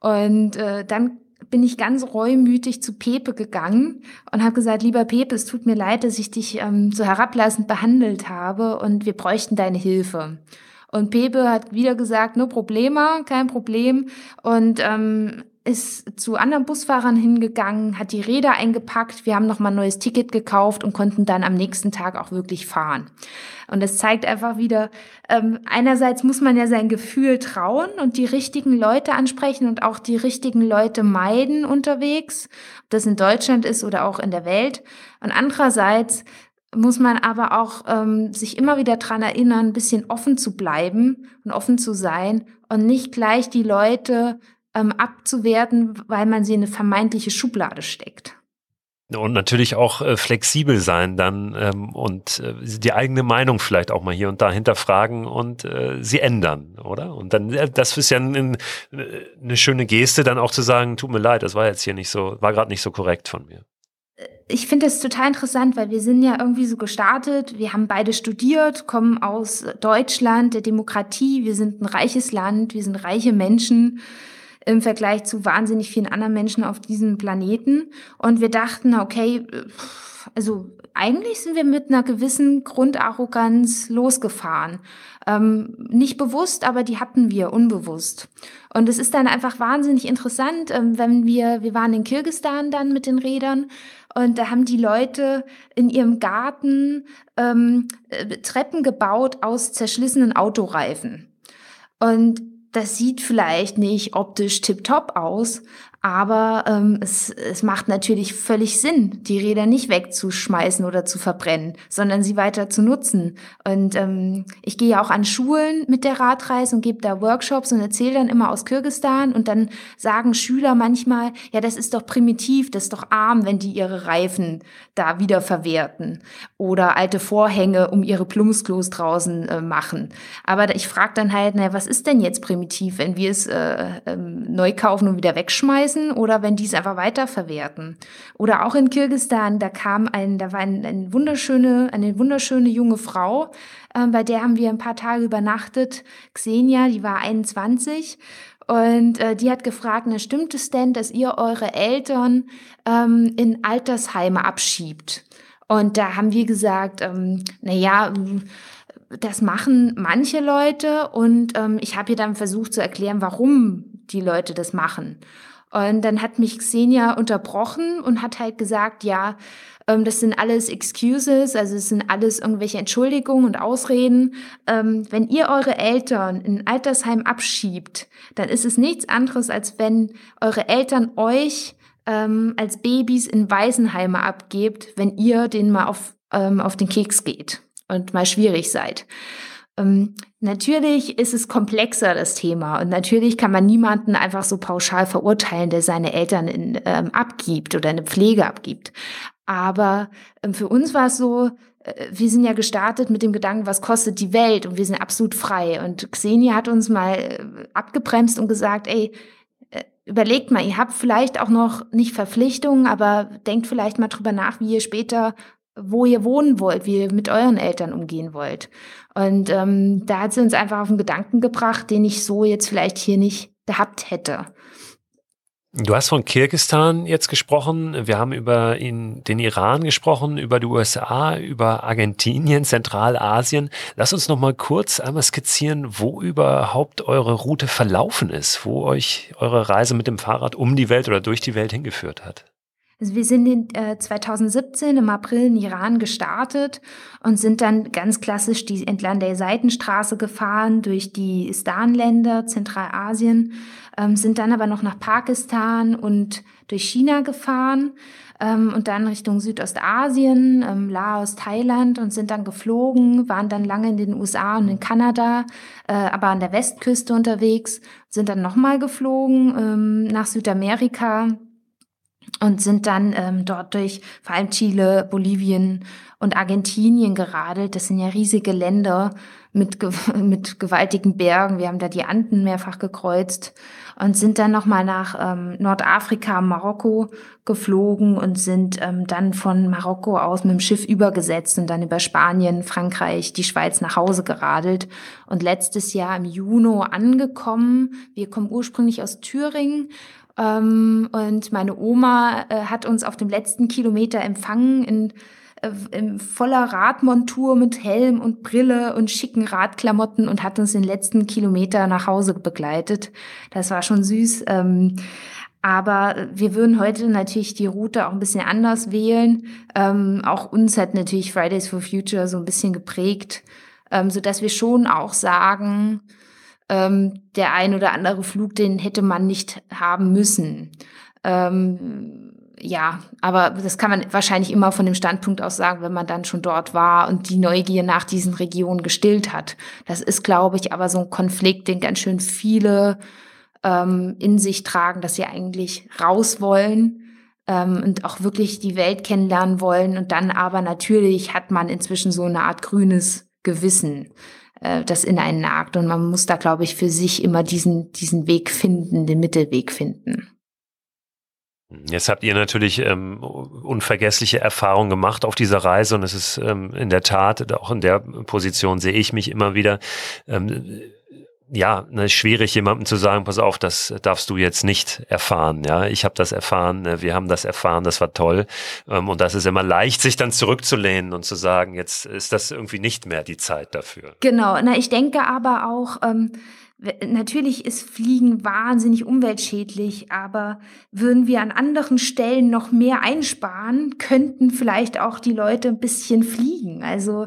Und äh, dann bin ich ganz reumütig zu Pepe gegangen und habe gesagt, lieber Pepe, es tut mir leid, dass ich dich ähm, so herablassend behandelt habe und wir bräuchten deine Hilfe. Und Pepe hat wieder gesagt, no problema, kein Problem. Und ähm, ist zu anderen Busfahrern hingegangen, hat die Räder eingepackt, wir haben nochmal ein neues Ticket gekauft und konnten dann am nächsten Tag auch wirklich fahren. Und das zeigt einfach wieder, ähm, einerseits muss man ja sein Gefühl trauen und die richtigen Leute ansprechen und auch die richtigen Leute meiden unterwegs, ob das in Deutschland ist oder auch in der Welt. Und andererseits muss man aber auch ähm, sich immer wieder dran erinnern, ein bisschen offen zu bleiben und offen zu sein und nicht gleich die Leute ähm, abzuwerten, weil man sie in eine vermeintliche Schublade steckt. Und natürlich auch äh, flexibel sein dann ähm, und äh, die eigene Meinung vielleicht auch mal hier und da hinterfragen und äh, sie ändern, oder? Und dann, äh, das ist ja ein, ein, eine schöne Geste, dann auch zu sagen, tut mir leid, das war jetzt hier nicht so, war gerade nicht so korrekt von mir. Ich finde das total interessant, weil wir sind ja irgendwie so gestartet. Wir haben beide studiert, kommen aus Deutschland, der Demokratie. Wir sind ein reiches Land, wir sind reiche Menschen im Vergleich zu wahnsinnig vielen anderen Menschen auf diesem Planeten. Und wir dachten, okay, also eigentlich sind wir mit einer gewissen Grundarroganz losgefahren. Ähm, nicht bewusst, aber die hatten wir unbewusst. Und es ist dann einfach wahnsinnig interessant, ähm, wenn wir, wir waren in Kirgistan dann mit den Rädern und da haben die Leute in ihrem Garten ähm, äh, Treppen gebaut aus zerschlissenen Autoreifen. Und das sieht vielleicht nicht optisch tiptop aus, aber ähm, es, es macht natürlich völlig Sinn, die Räder nicht wegzuschmeißen oder zu verbrennen, sondern sie weiter zu nutzen. Und ähm, ich gehe ja auch an Schulen mit der Radreise und gebe da Workshops und erzähle dann immer aus Kirgistan und dann sagen Schüler manchmal, ja, das ist doch primitiv, das ist doch arm, wenn die ihre Reifen da wieder verwerten oder alte Vorhänge um ihre Plumpsklos draußen äh, machen. Aber ich frage dann halt, na, was ist denn jetzt primitiv, wenn wir es äh, äh, neu kaufen und wieder wegschmeißen? Schmeißen oder wenn die es einfach weiterverwerten. Oder auch in Kirgistan, da kam ein, da war ein, ein wunderschöne, eine wunderschöne junge Frau, äh, bei der haben wir ein paar Tage übernachtet. Xenia, die war 21 und äh, die hat gefragt, na, stimmt es denn, dass ihr eure Eltern ähm, in Altersheime abschiebt? Und da haben wir gesagt, ähm, na das machen manche Leute und ähm, ich habe ihr dann versucht zu erklären, warum die Leute das machen. Und dann hat mich Xenia unterbrochen und hat halt gesagt, ja, ähm, das sind alles Excuses, also es sind alles irgendwelche Entschuldigungen und Ausreden. Ähm, wenn ihr eure Eltern in ein Altersheim abschiebt, dann ist es nichts anderes, als wenn eure Eltern euch ähm, als Babys in Waisenheime abgebt, wenn ihr denen mal auf, ähm, auf den Keks geht und mal schwierig seid. Ähm, natürlich ist es komplexer, das Thema. Und natürlich kann man niemanden einfach so pauschal verurteilen, der seine Eltern in, ähm, abgibt oder eine Pflege abgibt. Aber ähm, für uns war es so, äh, wir sind ja gestartet mit dem Gedanken, was kostet die Welt? Und wir sind absolut frei. Und Xenia hat uns mal äh, abgebremst und gesagt, ey, äh, überlegt mal, ihr habt vielleicht auch noch nicht Verpflichtungen, aber denkt vielleicht mal drüber nach, wie ihr später wo ihr wohnen wollt, wie ihr mit euren Eltern umgehen wollt. Und ähm, da hat sie uns einfach auf einen Gedanken gebracht, den ich so jetzt vielleicht hier nicht gehabt hätte. Du hast von Kirgistan jetzt gesprochen. Wir haben über ihn, den Iran gesprochen, über die USA, über Argentinien, Zentralasien. Lass uns noch mal kurz einmal skizzieren, wo überhaupt eure Route verlaufen ist, wo euch eure Reise mit dem Fahrrad um die Welt oder durch die Welt hingeführt hat. Also wir sind in, äh, 2017 im April in Iran gestartet und sind dann ganz klassisch die, entlang der Seitenstraße gefahren durch die Istan-Länder, Zentralasien, ähm, sind dann aber noch nach Pakistan und durch China gefahren ähm, und dann Richtung Südostasien, ähm, Laos, Thailand und sind dann geflogen, waren dann lange in den USA und in Kanada, äh, aber an der Westküste unterwegs, sind dann nochmal geflogen ähm, nach Südamerika und sind dann ähm, dort durch vor allem Chile, Bolivien und Argentinien geradelt. Das sind ja riesige Länder mit, mit gewaltigen Bergen. Wir haben da die Anden mehrfach gekreuzt und sind dann nochmal nach ähm, Nordafrika, Marokko geflogen und sind ähm, dann von Marokko aus mit dem Schiff übergesetzt und dann über Spanien, Frankreich, die Schweiz nach Hause geradelt und letztes Jahr im Juni angekommen. Wir kommen ursprünglich aus Thüringen und meine Oma äh, hat uns auf dem letzten Kilometer empfangen in, äh, in voller Radmontur mit Helm und Brille und schicken Radklamotten und hat uns den letzten Kilometer nach Hause begleitet. Das war schon süß. Ähm, aber wir würden heute natürlich die Route auch ein bisschen anders wählen. Ähm, auch uns hat natürlich Fridays for Future so ein bisschen geprägt, ähm, so dass wir schon auch sagen, ähm, der ein oder andere Flug, den hätte man nicht haben müssen. Ähm, ja, aber das kann man wahrscheinlich immer von dem Standpunkt aus sagen, wenn man dann schon dort war und die Neugier nach diesen Regionen gestillt hat. Das ist, glaube ich, aber so ein Konflikt, den ganz schön viele ähm, in sich tragen, dass sie eigentlich raus wollen ähm, und auch wirklich die Welt kennenlernen wollen. Und dann aber natürlich hat man inzwischen so eine Art grünes Gewissen, äh, das in einen nagt. Und man muss da, glaube ich, für sich immer diesen, diesen Weg finden, den Mittelweg finden. Jetzt habt ihr natürlich ähm, unvergessliche Erfahrungen gemacht auf dieser Reise und es ist ähm, in der Tat, auch in der Position sehe ich mich immer wieder, ähm, ja, ne, schwierig jemandem zu sagen, pass auf, das darfst du jetzt nicht erfahren. Ja, ich habe das erfahren, ne, wir haben das erfahren, das war toll. Ähm, und das ist immer leicht, sich dann zurückzulehnen und zu sagen, jetzt ist das irgendwie nicht mehr die Zeit dafür. Genau, na, ich denke aber auch, ähm, Natürlich ist Fliegen wahnsinnig umweltschädlich, aber würden wir an anderen Stellen noch mehr einsparen, könnten vielleicht auch die Leute ein bisschen fliegen. Also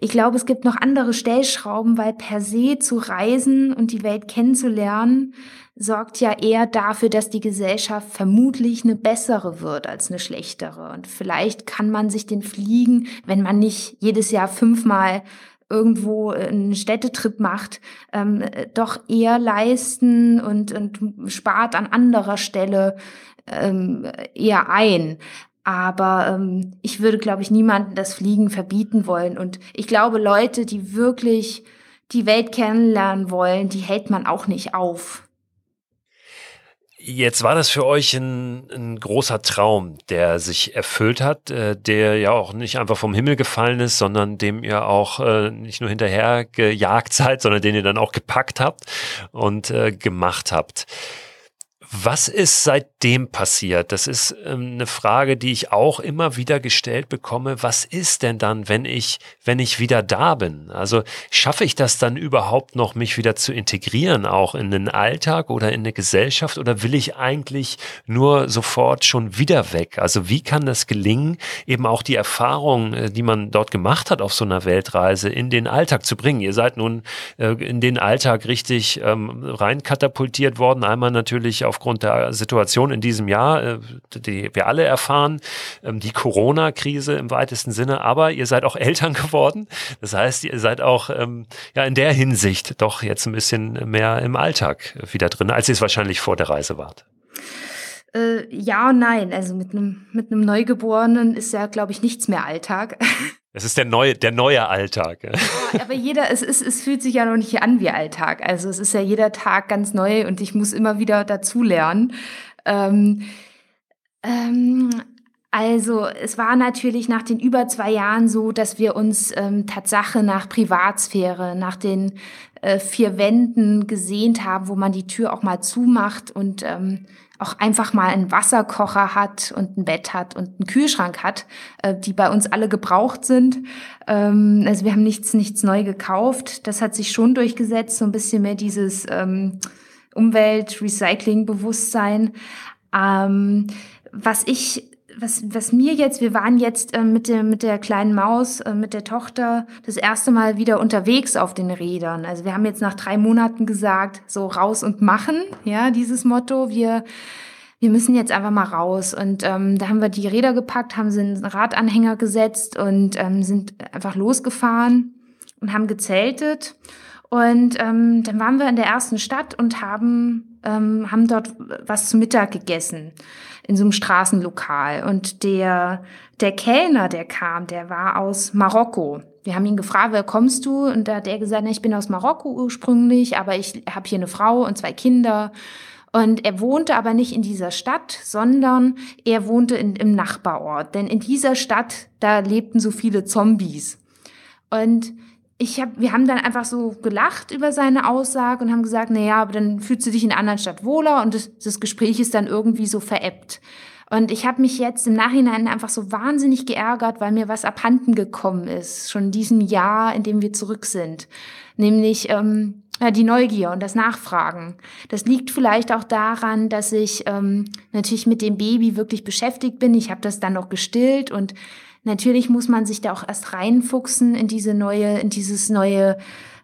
ich glaube, es gibt noch andere Stellschrauben, weil per se zu reisen und die Welt kennenzulernen, sorgt ja eher dafür, dass die Gesellschaft vermutlich eine bessere wird als eine schlechtere. Und vielleicht kann man sich den Fliegen, wenn man nicht jedes Jahr fünfmal irgendwo einen Städtetrip macht, ähm, doch eher leisten und, und spart an anderer Stelle ähm, eher ein. Aber ähm, ich würde, glaube ich, niemanden das Fliegen verbieten wollen. Und ich glaube, Leute, die wirklich die Welt kennenlernen wollen, die hält man auch nicht auf. Jetzt war das für euch ein, ein, großer Traum, der sich erfüllt hat, äh, der ja auch nicht einfach vom Himmel gefallen ist, sondern dem ihr auch äh, nicht nur hinterher gejagt seid, sondern den ihr dann auch gepackt habt und äh, gemacht habt. Was ist seitdem passiert? Das ist ähm, eine Frage, die ich auch immer wieder gestellt bekomme. Was ist denn dann, wenn ich, wenn ich wieder da bin? Also schaffe ich das dann überhaupt noch, mich wieder zu integrieren, auch in den Alltag oder in eine Gesellschaft? Oder will ich eigentlich nur sofort schon wieder weg? Also wie kann das gelingen, eben auch die Erfahrung, äh, die man dort gemacht hat auf so einer Weltreise, in den Alltag zu bringen? Ihr seid nun äh, in den Alltag richtig ähm, reinkatapultiert worden. Einmal natürlich auf aufgrund der Situation in diesem Jahr, äh, die wir alle erfahren, ähm, die Corona-Krise im weitesten Sinne, aber ihr seid auch Eltern geworden. Das heißt, ihr seid auch ähm, ja in der Hinsicht doch jetzt ein bisschen mehr im Alltag wieder drin, als ihr es wahrscheinlich vor der Reise wart. Äh, ja und nein. Also mit einem mit einem Neugeborenen ist ja, glaube ich, nichts mehr Alltag. Es ist der neue, der neue Alltag. Ja, aber jeder, es, ist, es fühlt sich ja noch nicht an wie Alltag. Also es ist ja jeder Tag ganz neu und ich muss immer wieder dazulernen. Ähm, ähm, also es war natürlich nach den über zwei Jahren so, dass wir uns ähm, Tatsache nach Privatsphäre, nach den äh, vier Wänden gesehnt haben, wo man die Tür auch mal zumacht und ähm, auch einfach mal einen Wasserkocher hat und ein Bett hat und einen Kühlschrank hat, äh, die bei uns alle gebraucht sind. Ähm, also wir haben nichts, nichts neu gekauft. Das hat sich schon durchgesetzt, so ein bisschen mehr dieses ähm, Umwelt-Recycling-Bewusstsein. Ähm, was ich was, was mir jetzt, wir waren jetzt äh, mit, der, mit der kleinen Maus, äh, mit der Tochter das erste Mal wieder unterwegs auf den Rädern. Also wir haben jetzt nach drei Monaten gesagt, so raus und machen, ja, dieses Motto. Wir, wir müssen jetzt einfach mal raus. Und ähm, da haben wir die Räder gepackt, haben sie einen Radanhänger gesetzt und ähm, sind einfach losgefahren und haben gezeltet. Und ähm, dann waren wir in der ersten Stadt und haben, ähm, haben dort was zu Mittag gegessen in so einem Straßenlokal. Und der, der Kellner, der kam, der war aus Marokko. Wir haben ihn gefragt, wer kommst du? Und da hat er gesagt, ich bin aus Marokko ursprünglich, aber ich habe hier eine Frau und zwei Kinder. Und er wohnte aber nicht in dieser Stadt, sondern er wohnte in, im Nachbarort. Denn in dieser Stadt, da lebten so viele Zombies. Und ich hab, wir haben dann einfach so gelacht über seine Aussage und haben gesagt, na ja, aber dann fühlst du dich in einer anderen Stadt wohler und das, das Gespräch ist dann irgendwie so veräppt. Und ich habe mich jetzt im Nachhinein einfach so wahnsinnig geärgert, weil mir was abhanden gekommen ist, schon in diesem Jahr, in dem wir zurück sind. Nämlich ähm, die Neugier und das Nachfragen. Das liegt vielleicht auch daran, dass ich ähm, natürlich mit dem Baby wirklich beschäftigt bin. Ich habe das dann noch gestillt und Natürlich muss man sich da auch erst reinfuchsen in diese neue, in dieses neue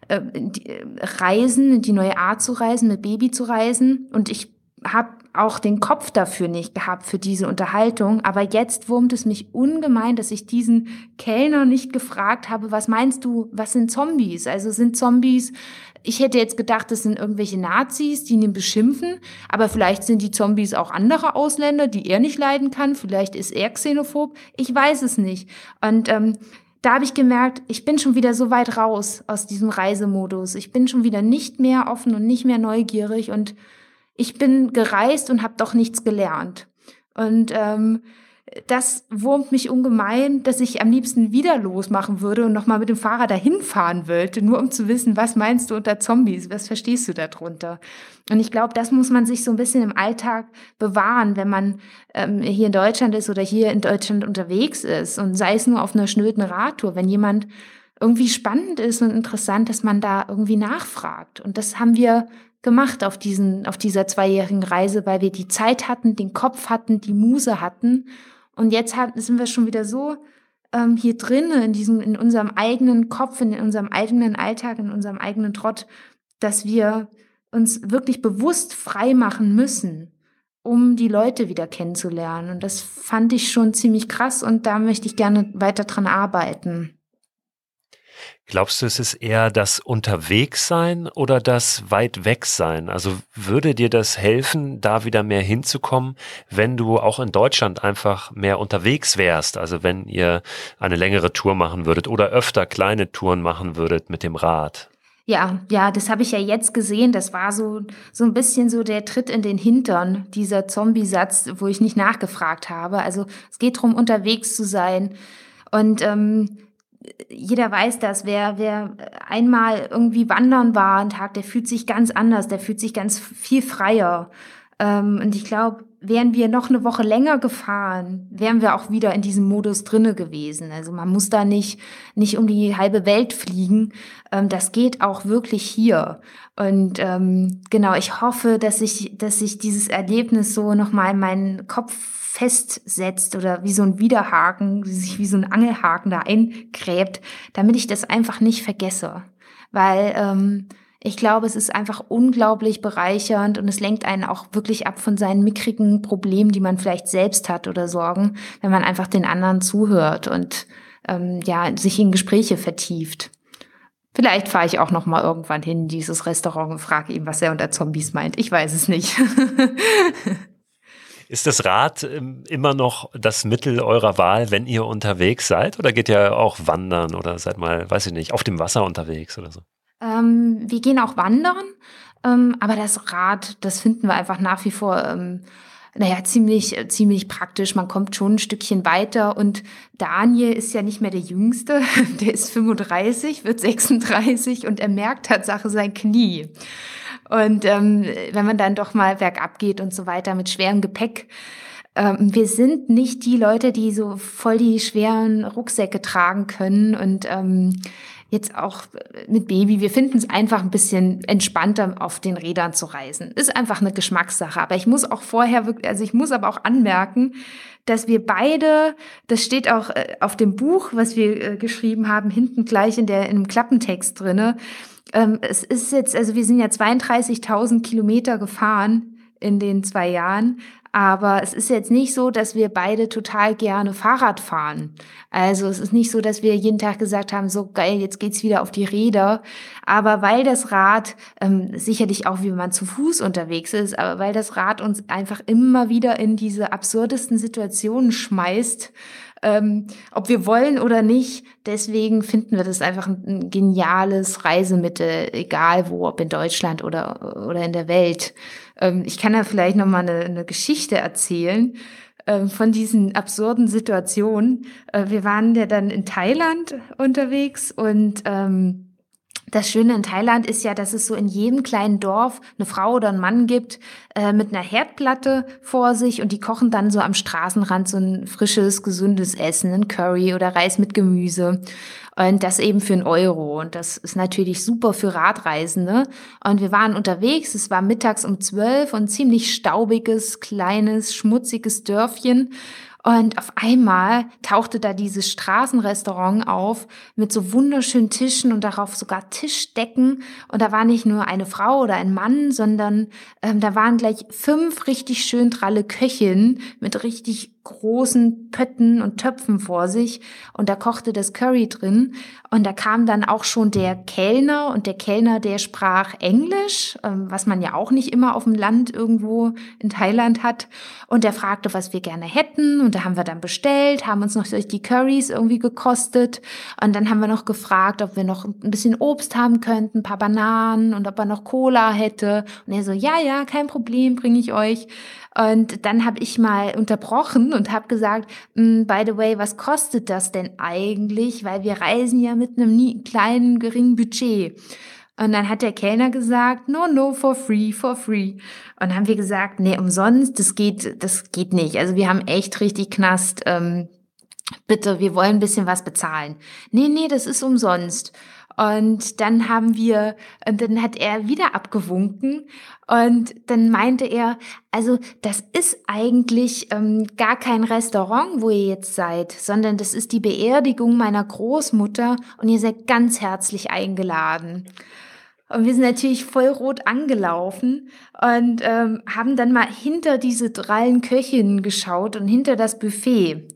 äh, die, äh, Reisen, in die neue Art zu reisen, mit Baby zu reisen. Und ich habe auch den Kopf dafür nicht gehabt für diese Unterhaltung. Aber jetzt wurmt es mich ungemein, dass ich diesen Kellner nicht gefragt habe, was meinst du, was sind Zombies? Also sind Zombies, ich hätte jetzt gedacht, das sind irgendwelche Nazis, die ihn beschimpfen, aber vielleicht sind die Zombies auch andere Ausländer, die er nicht leiden kann. Vielleicht ist er xenophob. Ich weiß es nicht. Und ähm, da habe ich gemerkt, ich bin schon wieder so weit raus aus diesem Reisemodus. Ich bin schon wieder nicht mehr offen und nicht mehr neugierig und ich bin gereist und habe doch nichts gelernt. Und ähm, das wurmt mich ungemein, dass ich am liebsten wieder losmachen würde und nochmal mit dem Fahrrad dahin fahren wollte, nur um zu wissen, was meinst du unter Zombies, was verstehst du darunter? Und ich glaube, das muss man sich so ein bisschen im Alltag bewahren, wenn man ähm, hier in Deutschland ist oder hier in Deutschland unterwegs ist und sei es nur auf einer schnöden Radtour, wenn jemand irgendwie spannend ist und interessant, dass man da irgendwie nachfragt. Und das haben wir gemacht auf diesen, auf dieser zweijährigen Reise, weil wir die Zeit hatten, den Kopf hatten, die Muse hatten. Und jetzt hat, sind wir schon wieder so ähm, hier drin, in diesem, in unserem eigenen Kopf, in unserem eigenen Alltag, in unserem eigenen Trott, dass wir uns wirklich bewusst frei machen müssen, um die Leute wieder kennenzulernen. Und das fand ich schon ziemlich krass und da möchte ich gerne weiter dran arbeiten. Glaubst du, es ist eher das Unterwegssein oder das weit weg sein? Also würde dir das helfen, da wieder mehr hinzukommen, wenn du auch in Deutschland einfach mehr unterwegs wärst? Also wenn ihr eine längere Tour machen würdet oder öfter kleine Touren machen würdet mit dem Rad? Ja, ja, das habe ich ja jetzt gesehen. Das war so, so ein bisschen so der Tritt in den Hintern, dieser Zombie-Satz, wo ich nicht nachgefragt habe. Also es geht darum, unterwegs zu sein. Und ähm, jeder weiß das, wer, wer einmal irgendwie wandern war einen Tag, der fühlt sich ganz anders, der fühlt sich ganz viel freier. Ähm, und ich glaube, wären wir noch eine Woche länger gefahren, wären wir auch wieder in diesem Modus drinne gewesen. Also man muss da nicht, nicht um die halbe Welt fliegen. Ähm, das geht auch wirklich hier. Und ähm, genau, ich hoffe, dass ich, dass ich dieses Erlebnis so nochmal in meinen Kopf festsetzt oder wie so ein Widerhaken, sich wie so ein Angelhaken da eingräbt, damit ich das einfach nicht vergesse. Weil ähm, ich glaube, es ist einfach unglaublich bereichernd und es lenkt einen auch wirklich ab von seinen mickrigen Problemen, die man vielleicht selbst hat oder Sorgen, wenn man einfach den anderen zuhört und ähm, ja sich in Gespräche vertieft. Vielleicht fahre ich auch noch mal irgendwann hin in dieses Restaurant und frage ihn, was er unter Zombies meint. Ich weiß es nicht. Ist das Rad ähm, immer noch das Mittel eurer Wahl, wenn ihr unterwegs seid? Oder geht ihr auch wandern oder seid mal, weiß ich nicht, auf dem Wasser unterwegs oder so? Ähm, wir gehen auch wandern, ähm, aber das Rad, das finden wir einfach nach wie vor, ähm, naja, ziemlich, ziemlich praktisch. Man kommt schon ein Stückchen weiter und Daniel ist ja nicht mehr der Jüngste. Der ist 35, wird 36 und er merkt Tatsache sein Knie. Und ähm, wenn man dann doch mal bergab geht und so weiter mit schwerem Gepäck, ähm, wir sind nicht die Leute, die so voll die schweren Rucksäcke tragen können und ähm, jetzt auch mit Baby. Wir finden es einfach ein bisschen entspannter, auf den Rädern zu reisen. Ist einfach eine Geschmackssache. Aber ich muss auch vorher wirklich, also ich muss aber auch anmerken, dass wir beide, das steht auch äh, auf dem Buch, was wir äh, geschrieben haben, hinten gleich in der in einem Klappentext drinne, ähm, es ist jetzt, also wir sind ja 32.000 Kilometer gefahren in den zwei Jahren, aber es ist jetzt nicht so, dass wir beide total gerne Fahrrad fahren. Also es ist nicht so, dass wir jeden Tag gesagt haben, so geil, jetzt geht's wieder auf die Räder. Aber weil das Rad, ähm, sicherlich auch wie man zu Fuß unterwegs ist, aber weil das Rad uns einfach immer wieder in diese absurdesten Situationen schmeißt, ähm, ob wir wollen oder nicht. Deswegen finden wir das einfach ein, ein, geniales Reisemittel, egal wo, ob in Deutschland oder, oder in der Welt. Ähm, ich kann da vielleicht noch mal eine, eine Geschichte erzählen ähm, von diesen absurden Situationen. Äh, wir waren ja dann in Thailand unterwegs und ähm, das Schöne in Thailand ist ja, dass es so in jedem kleinen Dorf eine Frau oder einen Mann gibt äh, mit einer Herdplatte vor sich und die kochen dann so am Straßenrand so ein frisches, gesundes Essen, ein Curry oder Reis mit Gemüse. Und das eben für einen Euro. Und das ist natürlich super für Radreisende. Und wir waren unterwegs. Es war mittags um zwölf und ziemlich staubiges, kleines, schmutziges Dörfchen. Und auf einmal tauchte da dieses Straßenrestaurant auf mit so wunderschönen Tischen und darauf sogar Tischdecken. Und da war nicht nur eine Frau oder ein Mann, sondern ähm, da waren gleich fünf richtig schön dralle Köchinnen mit richtig großen Pötten und Töpfen vor sich und da kochte das Curry drin. Und da kam dann auch schon der Kellner und der Kellner, der sprach Englisch, ähm, was man ja auch nicht immer auf dem Land irgendwo in Thailand hat. Und der fragte, was wir gerne hätten. Und da haben wir dann bestellt, haben uns noch durch die Curries irgendwie gekostet. Und dann haben wir noch gefragt, ob wir noch ein bisschen Obst haben könnten, ein paar Bananen und ob er noch Cola hätte. Und er so, ja, ja, kein Problem, bringe ich euch. Und dann habe ich mal unterbrochen und habe gesagt, mm, by the way, was kostet das denn eigentlich? Weil wir reisen ja mit einem nie, kleinen, geringen Budget. Und dann hat der Kellner gesagt, no, no, for free, for free. Und dann haben wir gesagt, nee, umsonst, das geht, das geht nicht. Also wir haben echt richtig Knast. Ähm, bitte, wir wollen ein bisschen was bezahlen. Nee, nee, das ist umsonst. Und dann haben wir, und dann hat er wieder abgewunken und dann meinte er, also das ist eigentlich ähm, gar kein Restaurant, wo ihr jetzt seid, sondern das ist die Beerdigung meiner Großmutter und ihr seid ganz herzlich eingeladen. Und wir sind natürlich voll rot angelaufen und ähm, haben dann mal hinter diese drei Köchinnen geschaut und hinter das Buffet.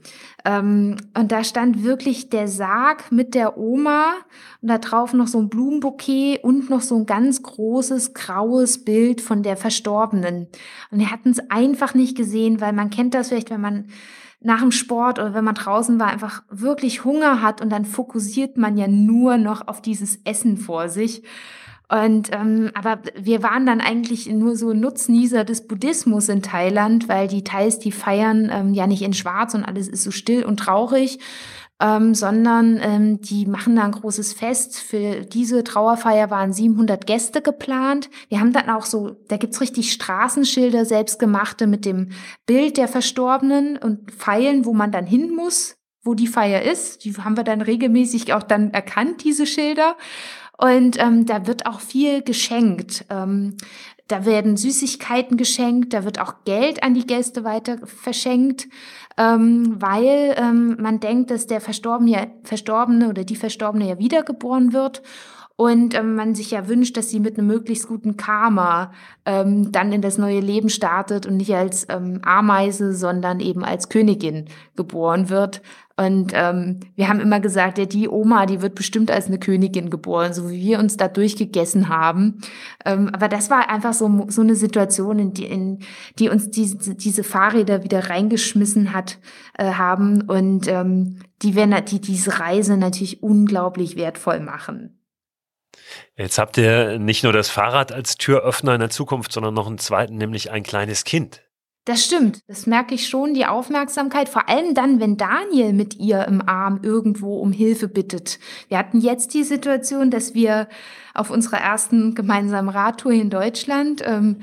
Ähm, und da stand wirklich der Sarg mit der Oma und da drauf noch so ein Blumenbouquet und noch so ein ganz großes graues Bild von der Verstorbenen. Und wir hatten es einfach nicht gesehen, weil man kennt das vielleicht, wenn man nach dem Sport oder wenn man draußen war, einfach wirklich Hunger hat und dann fokussiert man ja nur noch auf dieses Essen vor sich. Und ähm, aber wir waren dann eigentlich nur so Nutznießer des Buddhismus in Thailand, weil die Thais, die feiern ähm, ja nicht in Schwarz und alles ist so still und traurig, ähm, sondern ähm, die machen da ein großes Fest. Für diese Trauerfeier waren 700 Gäste geplant. Wir haben dann auch so, da gibt's richtig Straßenschilder, selbstgemachte mit dem Bild der Verstorbenen und Pfeilen, wo man dann hin muss, wo die Feier ist. Die haben wir dann regelmäßig auch dann erkannt, diese Schilder. Und ähm, da wird auch viel geschenkt. Ähm, da werden Süßigkeiten geschenkt, da wird auch Geld an die Gäste weiter verschenkt, ähm, weil ähm, man denkt, dass der Verstorbene, Verstorbene oder die Verstorbene ja wiedergeboren wird und ähm, man sich ja wünscht, dass sie mit einem möglichst guten Karma ähm, dann in das neue Leben startet und nicht als ähm, Ameise, sondern eben als Königin geboren wird. Und ähm, wir haben immer gesagt, ja, die Oma, die wird bestimmt als eine Königin geboren, so wie wir uns da durchgegessen haben. Ähm, aber das war einfach so, so eine Situation, in die, in die uns diese, diese Fahrräder wieder reingeschmissen hat äh, haben und ähm, die, werden, die diese Reise natürlich unglaublich wertvoll machen. Jetzt habt ihr nicht nur das Fahrrad als Türöffner in der Zukunft, sondern noch einen zweiten, nämlich ein kleines Kind. Das stimmt, das merke ich schon, die Aufmerksamkeit, vor allem dann, wenn Daniel mit ihr im Arm irgendwo um Hilfe bittet. Wir hatten jetzt die Situation, dass wir auf unserer ersten gemeinsamen Radtour in Deutschland ähm,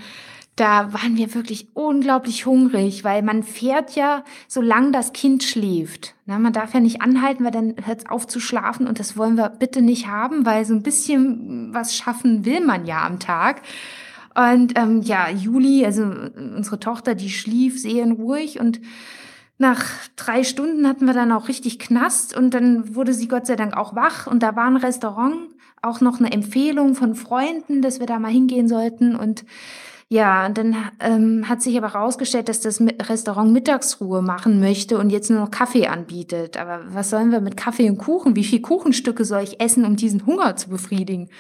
da waren wir wirklich unglaublich hungrig, weil man fährt ja, solange das Kind schläft. Na, man darf ja nicht anhalten, weil dann hört es auf zu schlafen und das wollen wir bitte nicht haben, weil so ein bisschen was schaffen will man ja am Tag. Und ähm, ja, Juli, also unsere Tochter, die schlief seelenruhig und nach drei Stunden hatten wir dann auch richtig Knast und dann wurde sie Gott sei Dank auch wach und da war ein Restaurant, auch noch eine Empfehlung von Freunden, dass wir da mal hingehen sollten und ja, und dann ähm, hat sich aber herausgestellt, dass das Restaurant Mittagsruhe machen möchte und jetzt nur noch Kaffee anbietet. Aber was sollen wir mit Kaffee und Kuchen? Wie viel Kuchenstücke soll ich essen, um diesen Hunger zu befriedigen?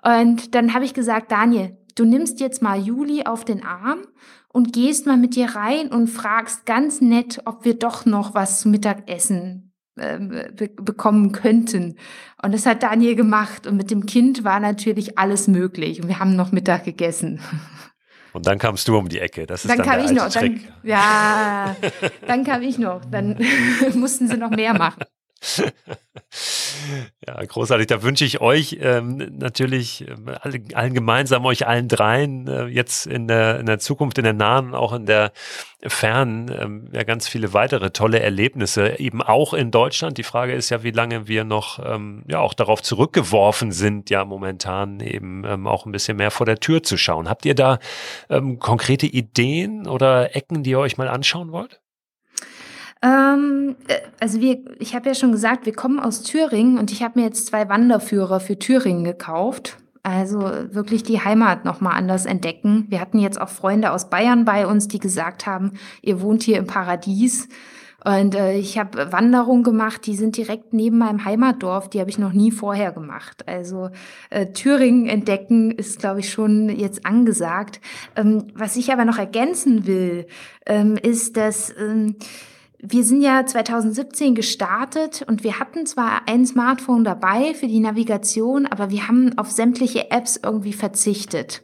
Und dann habe ich gesagt, Daniel, du nimmst jetzt mal Juli auf den Arm und gehst mal mit ihr rein und fragst ganz nett, ob wir doch noch was zu Mittagessen ähm, be bekommen könnten. Und das hat Daniel gemacht. Und mit dem Kind war natürlich alles möglich. Und wir haben noch Mittag gegessen. Und dann kamst du um die Ecke. Das ist dann, dann kam der ich noch. Trick. Dann, ja, dann kam ich noch. Dann mussten sie noch mehr machen. ja, großartig. Da wünsche ich euch ähm, natürlich äh, alle, allen gemeinsam, euch allen dreien äh, jetzt in der, in der Zukunft, in der nahen auch in der fernen, ähm, ja, ganz viele weitere tolle Erlebnisse, eben auch in Deutschland. Die Frage ist ja, wie lange wir noch ähm, ja auch darauf zurückgeworfen sind, ja momentan eben ähm, auch ein bisschen mehr vor der Tür zu schauen. Habt ihr da ähm, konkrete Ideen oder Ecken, die ihr euch mal anschauen wollt? Ähm, äh, also wir, ich habe ja schon gesagt, wir kommen aus Thüringen und ich habe mir jetzt zwei Wanderführer für Thüringen gekauft. Also wirklich die Heimat nochmal anders entdecken. Wir hatten jetzt auch Freunde aus Bayern bei uns, die gesagt haben, ihr wohnt hier im Paradies. Und äh, ich habe Wanderungen gemacht, die sind direkt neben meinem Heimatdorf, die habe ich noch nie vorher gemacht. Also äh, Thüringen entdecken ist, glaube ich, schon jetzt angesagt. Ähm, was ich aber noch ergänzen will, ähm, ist, dass ähm, wir sind ja 2017 gestartet und wir hatten zwar ein Smartphone dabei für die Navigation, aber wir haben auf sämtliche Apps irgendwie verzichtet.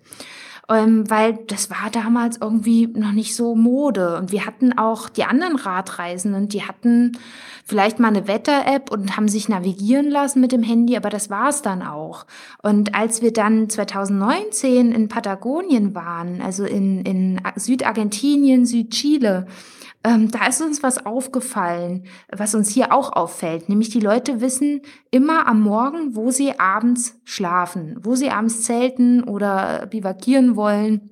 Ähm, weil das war damals irgendwie noch nicht so Mode. Und wir hatten auch die anderen Radreisenden, die hatten vielleicht mal eine Wetter-App und haben sich navigieren lassen mit dem Handy, aber das war es dann auch. Und als wir dann 2019 in Patagonien waren, also in, in Südargentinien, Südchile, ähm, da ist uns was aufgefallen, was uns hier auch auffällt, nämlich die Leute wissen immer am Morgen, wo sie abends schlafen, wo sie abends zelten oder bivakieren wollen.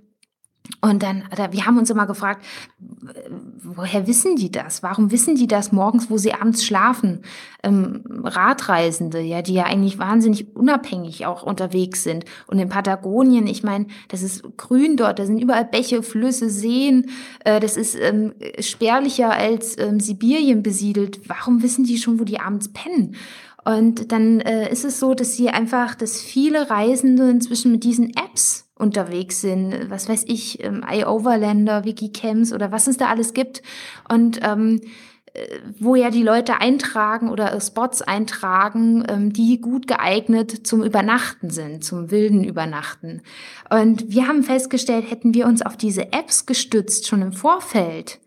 Und dann, wir haben uns immer gefragt, woher wissen die das? Warum wissen die das morgens, wo sie abends schlafen? Ähm, Radreisende, ja, die ja eigentlich wahnsinnig unabhängig auch unterwegs sind. Und in Patagonien, ich meine, das ist grün dort, da sind überall Bäche, Flüsse, Seen. Äh, das ist ähm, spärlicher als ähm, Sibirien besiedelt. Warum wissen die schon, wo die abends pennen? Und dann äh, ist es so, dass sie einfach, dass viele Reisende inzwischen mit diesen Apps unterwegs sind, was weiß ich, ähm, iOverlander, Wikicamps oder was es da alles gibt. Und ähm, äh, wo ja die Leute eintragen oder Spots eintragen, ähm, die gut geeignet zum Übernachten sind, zum wilden Übernachten. Und wir haben festgestellt, hätten wir uns auf diese Apps gestützt, schon im Vorfeld,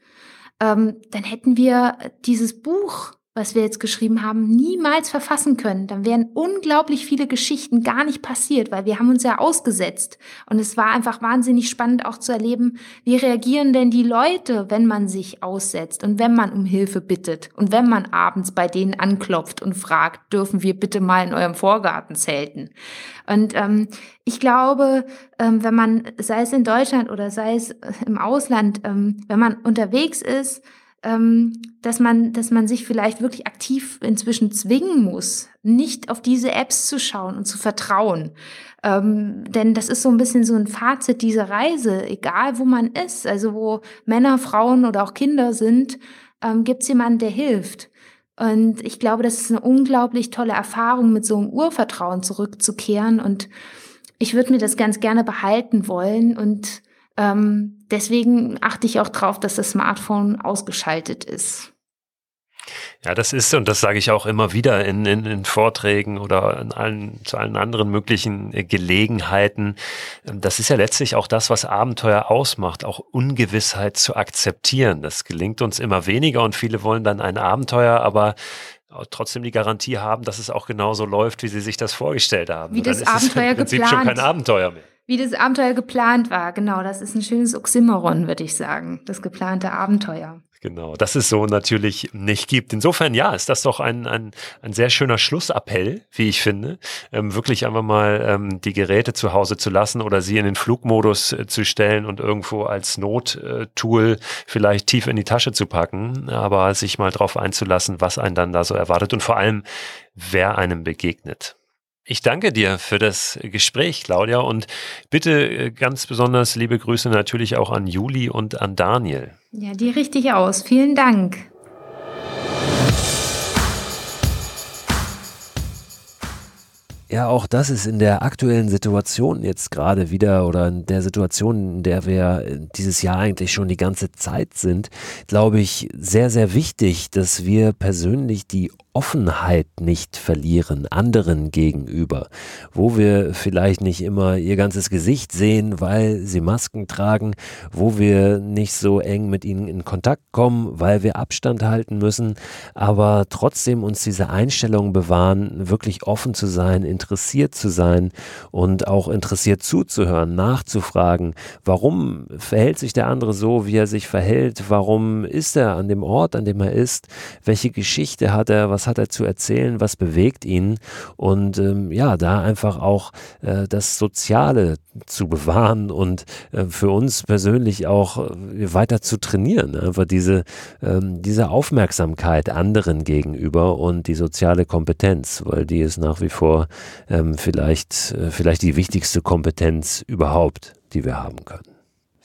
ähm, dann hätten wir dieses Buch was wir jetzt geschrieben haben, niemals verfassen können, dann wären unglaublich viele Geschichten gar nicht passiert, weil wir haben uns ja ausgesetzt. Und es war einfach wahnsinnig spannend auch zu erleben, wie reagieren denn die Leute, wenn man sich aussetzt und wenn man um Hilfe bittet und wenn man abends bei denen anklopft und fragt, dürfen wir bitte mal in eurem Vorgarten zelten. Und ähm, ich glaube, ähm, wenn man, sei es in Deutschland oder sei es im Ausland, ähm, wenn man unterwegs ist, dass man, dass man sich vielleicht wirklich aktiv inzwischen zwingen muss, nicht auf diese Apps zu schauen und zu vertrauen. Ähm, denn das ist so ein bisschen so ein Fazit dieser Reise, egal wo man ist, also wo Männer, Frauen oder auch Kinder sind, ähm, gibt es jemanden, der hilft. Und ich glaube, das ist eine unglaublich tolle Erfahrung, mit so einem Urvertrauen zurückzukehren. Und ich würde mir das ganz gerne behalten wollen und ähm, deswegen achte ich auch drauf, dass das Smartphone ausgeschaltet ist. Ja, das ist, und das sage ich auch immer wieder in, in, in Vorträgen oder in allen, zu allen anderen möglichen äh, Gelegenheiten. Das ist ja letztlich auch das, was Abenteuer ausmacht, auch Ungewissheit zu akzeptieren. Das gelingt uns immer weniger und viele wollen dann ein Abenteuer, aber trotzdem die Garantie haben, dass es auch genauso läuft, wie sie sich das vorgestellt haben. Wie das Abenteuer im Prinzip geplant. schon kein Abenteuer mehr wie das Abenteuer geplant war. Genau, das ist ein schönes Oxymoron, würde ich sagen, das geplante Abenteuer. Genau, dass es so natürlich nicht gibt. Insofern, ja, ist das doch ein, ein, ein sehr schöner Schlussappell, wie ich finde, ähm, wirklich einfach mal ähm, die Geräte zu Hause zu lassen oder sie in den Flugmodus äh, zu stellen und irgendwo als Nottool vielleicht tief in die Tasche zu packen, aber sich mal drauf einzulassen, was einen dann da so erwartet und vor allem, wer einem begegnet. Ich danke dir für das Gespräch, Claudia, und bitte äh, ganz besonders liebe Grüße natürlich auch an Juli und an Daniel. Ja, die richtig aus. Vielen Dank. Ja, auch das ist in der aktuellen Situation jetzt gerade wieder oder in der Situation, in der wir dieses Jahr eigentlich schon die ganze Zeit sind, glaube ich, sehr, sehr wichtig, dass wir persönlich die Offenheit nicht verlieren anderen gegenüber, wo wir vielleicht nicht immer ihr ganzes Gesicht sehen, weil sie Masken tragen, wo wir nicht so eng mit ihnen in Kontakt kommen, weil wir Abstand halten müssen, aber trotzdem uns diese Einstellung bewahren, wirklich offen zu sein, interessiert zu sein und auch interessiert zuzuhören, nachzufragen, warum verhält sich der andere so, wie er sich verhält, warum ist er an dem Ort, an dem er ist, welche Geschichte hat er, was hat er zu erzählen, was bewegt ihn und ähm, ja, da einfach auch äh, das Soziale zu bewahren und äh, für uns persönlich auch äh, weiter zu trainieren, einfach diese, ähm, diese Aufmerksamkeit anderen gegenüber und die soziale Kompetenz, weil die ist nach wie vor ähm, vielleicht, äh, vielleicht die wichtigste Kompetenz überhaupt, die wir haben können.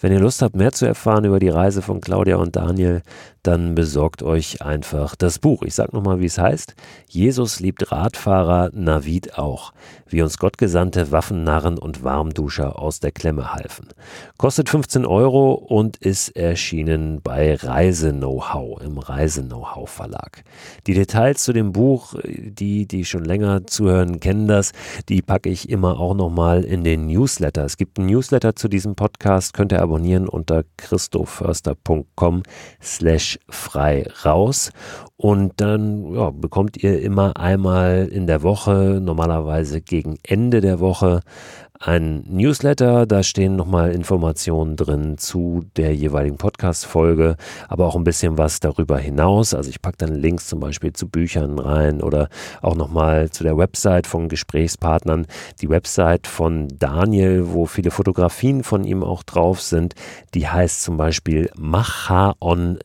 Wenn ihr Lust habt, mehr zu erfahren über die Reise von Claudia und Daniel, dann besorgt euch einfach das Buch. Ich sag nochmal, wie es heißt. Jesus liebt Radfahrer, Navid auch. Wie uns Gottgesandte Waffennarren und Warmduscher aus der Klemme halfen. Kostet 15 Euro und ist erschienen bei Reise-Know-how im Reise-Know-how Verlag. Die Details zu dem Buch, die, die schon länger zuhören, kennen das. Die packe ich immer auch nochmal in den Newsletter. Es gibt einen Newsletter zu diesem Podcast, könnt ihr abonnieren unter christoförster.com slash frei raus. Und dann ja, bekommt ihr immer einmal in der Woche, normalerweise gegen Ende der Woche, ein Newsletter. Da stehen nochmal Informationen drin zu der jeweiligen Podcast-Folge, aber auch ein bisschen was darüber hinaus. Also ich packe dann Links zum Beispiel zu Büchern rein oder auch nochmal zu der Website von Gesprächspartnern. Die Website von Daniel, wo viele Fotografien von ihm auch drauf sind, die heißt zum Beispiel machaon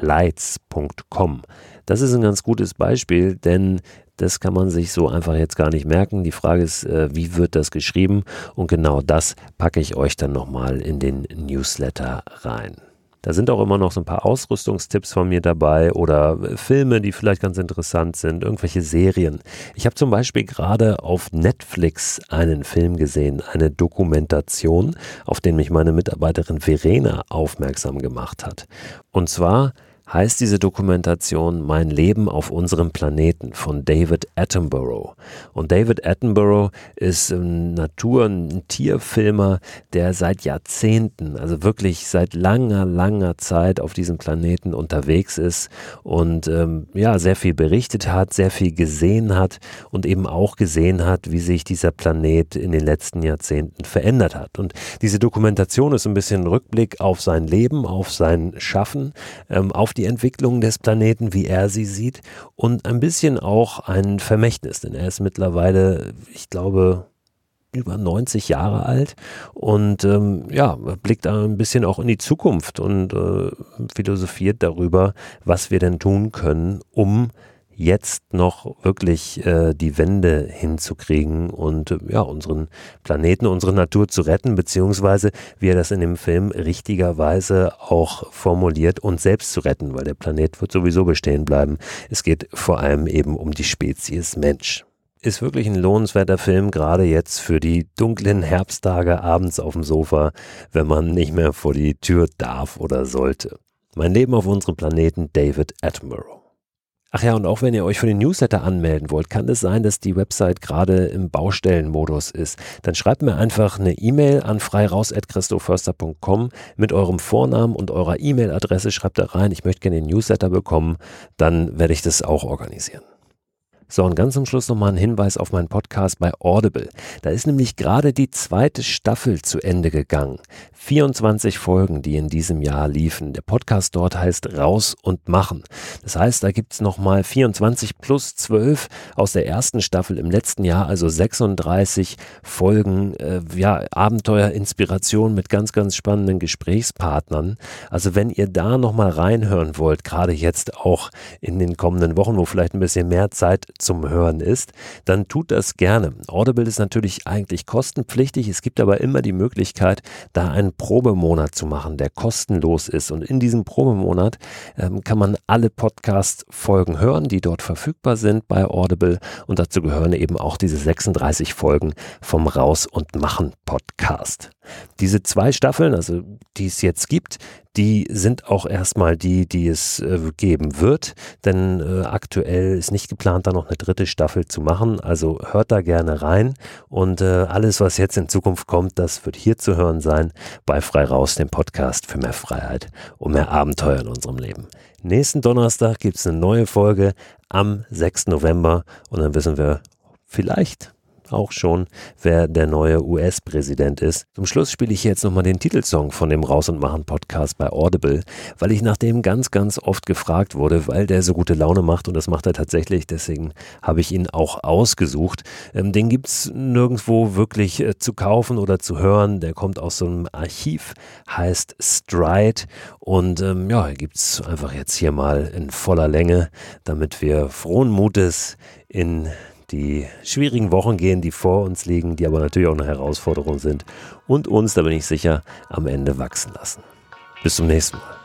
lights.com. Das ist ein ganz gutes Beispiel, denn das kann man sich so einfach jetzt gar nicht merken. Die Frage ist, äh, wie wird das geschrieben? Und genau das packe ich euch dann nochmal in den Newsletter rein. Da sind auch immer noch so ein paar Ausrüstungstipps von mir dabei oder äh, Filme, die vielleicht ganz interessant sind, irgendwelche Serien. Ich habe zum Beispiel gerade auf Netflix einen Film gesehen, eine Dokumentation, auf den mich meine Mitarbeiterin Verena aufmerksam gemacht hat. Und zwar heißt diese Dokumentation Mein Leben auf unserem Planeten von David Attenborough. Und David Attenborough ist ein Natur- und Tierfilmer, der seit Jahrzehnten, also wirklich seit langer, langer Zeit auf diesem Planeten unterwegs ist und ähm, ja, sehr viel berichtet hat, sehr viel gesehen hat und eben auch gesehen hat, wie sich dieser Planet in den letzten Jahrzehnten verändert hat. Und diese Dokumentation ist ein bisschen Rückblick auf sein Leben, auf sein Schaffen, ähm, auf die die Entwicklung des Planeten, wie er sie sieht und ein bisschen auch ein Vermächtnis, denn er ist mittlerweile, ich glaube, über 90 Jahre alt. Und ähm, ja, blickt ein bisschen auch in die Zukunft und äh, philosophiert darüber, was wir denn tun können, um jetzt noch wirklich äh, die Wende hinzukriegen und ja, unseren Planeten, unsere Natur zu retten, beziehungsweise wie er das in dem Film richtigerweise auch formuliert, uns selbst zu retten, weil der Planet wird sowieso bestehen bleiben. Es geht vor allem eben um die Spezies Mensch. Ist wirklich ein lohnenswerter Film, gerade jetzt für die dunklen Herbsttage abends auf dem Sofa, wenn man nicht mehr vor die Tür darf oder sollte. Mein Leben auf unserem Planeten David Attenborough. Ach ja, und auch wenn ihr euch für den Newsletter anmelden wollt, kann es sein, dass die Website gerade im Baustellenmodus ist. Dann schreibt mir einfach eine E-Mail an freiraus.christoförster.com mit eurem Vornamen und eurer E-Mail-Adresse. Schreibt da rein, ich möchte gerne den Newsletter bekommen. Dann werde ich das auch organisieren. So, und ganz zum Schluss nochmal ein Hinweis auf meinen Podcast bei Audible. Da ist nämlich gerade die zweite Staffel zu Ende gegangen. 24 Folgen, die in diesem Jahr liefen. Der Podcast dort heißt Raus und Machen. Das heißt, da gibt's nochmal 24 plus 12 aus der ersten Staffel im letzten Jahr, also 36 Folgen, äh, ja, Abenteuer, Inspiration mit ganz, ganz spannenden Gesprächspartnern. Also wenn ihr da nochmal reinhören wollt, gerade jetzt auch in den kommenden Wochen, wo vielleicht ein bisschen mehr Zeit zum Hören ist, dann tut das gerne. Audible ist natürlich eigentlich kostenpflichtig. Es gibt aber immer die Möglichkeit, da einen Probemonat zu machen, der kostenlos ist. Und in diesem Probemonat ähm, kann man alle Podcast-Folgen hören, die dort verfügbar sind bei Audible. Und dazu gehören eben auch diese 36 Folgen vom Raus und Machen Podcast. Diese zwei Staffeln, also die es jetzt gibt, die sind auch erstmal die, die es äh, geben wird, denn äh, aktuell ist nicht geplant, da noch eine dritte Staffel zu machen. Also hört da gerne rein und äh, alles, was jetzt in Zukunft kommt, das wird hier zu hören sein bei Frei Raus, dem Podcast für mehr Freiheit und mehr Abenteuer in unserem Leben. Nächsten Donnerstag gibt es eine neue Folge am 6. November und dann wissen wir vielleicht auch schon, wer der neue US-Präsident ist. Zum Schluss spiele ich jetzt nochmal den Titelsong von dem Raus und Machen Podcast bei Audible, weil ich nach dem ganz, ganz oft gefragt wurde, weil der so gute Laune macht und das macht er tatsächlich. Deswegen habe ich ihn auch ausgesucht. Ähm, den gibt es nirgendwo wirklich äh, zu kaufen oder zu hören. Der kommt aus so einem Archiv, heißt Stride und ähm, ja, gibt es einfach jetzt hier mal in voller Länge, damit wir frohen Mutes in die schwierigen Wochen gehen, die vor uns liegen, die aber natürlich auch eine Herausforderung sind und uns, da bin ich sicher, am Ende wachsen lassen. Bis zum nächsten Mal.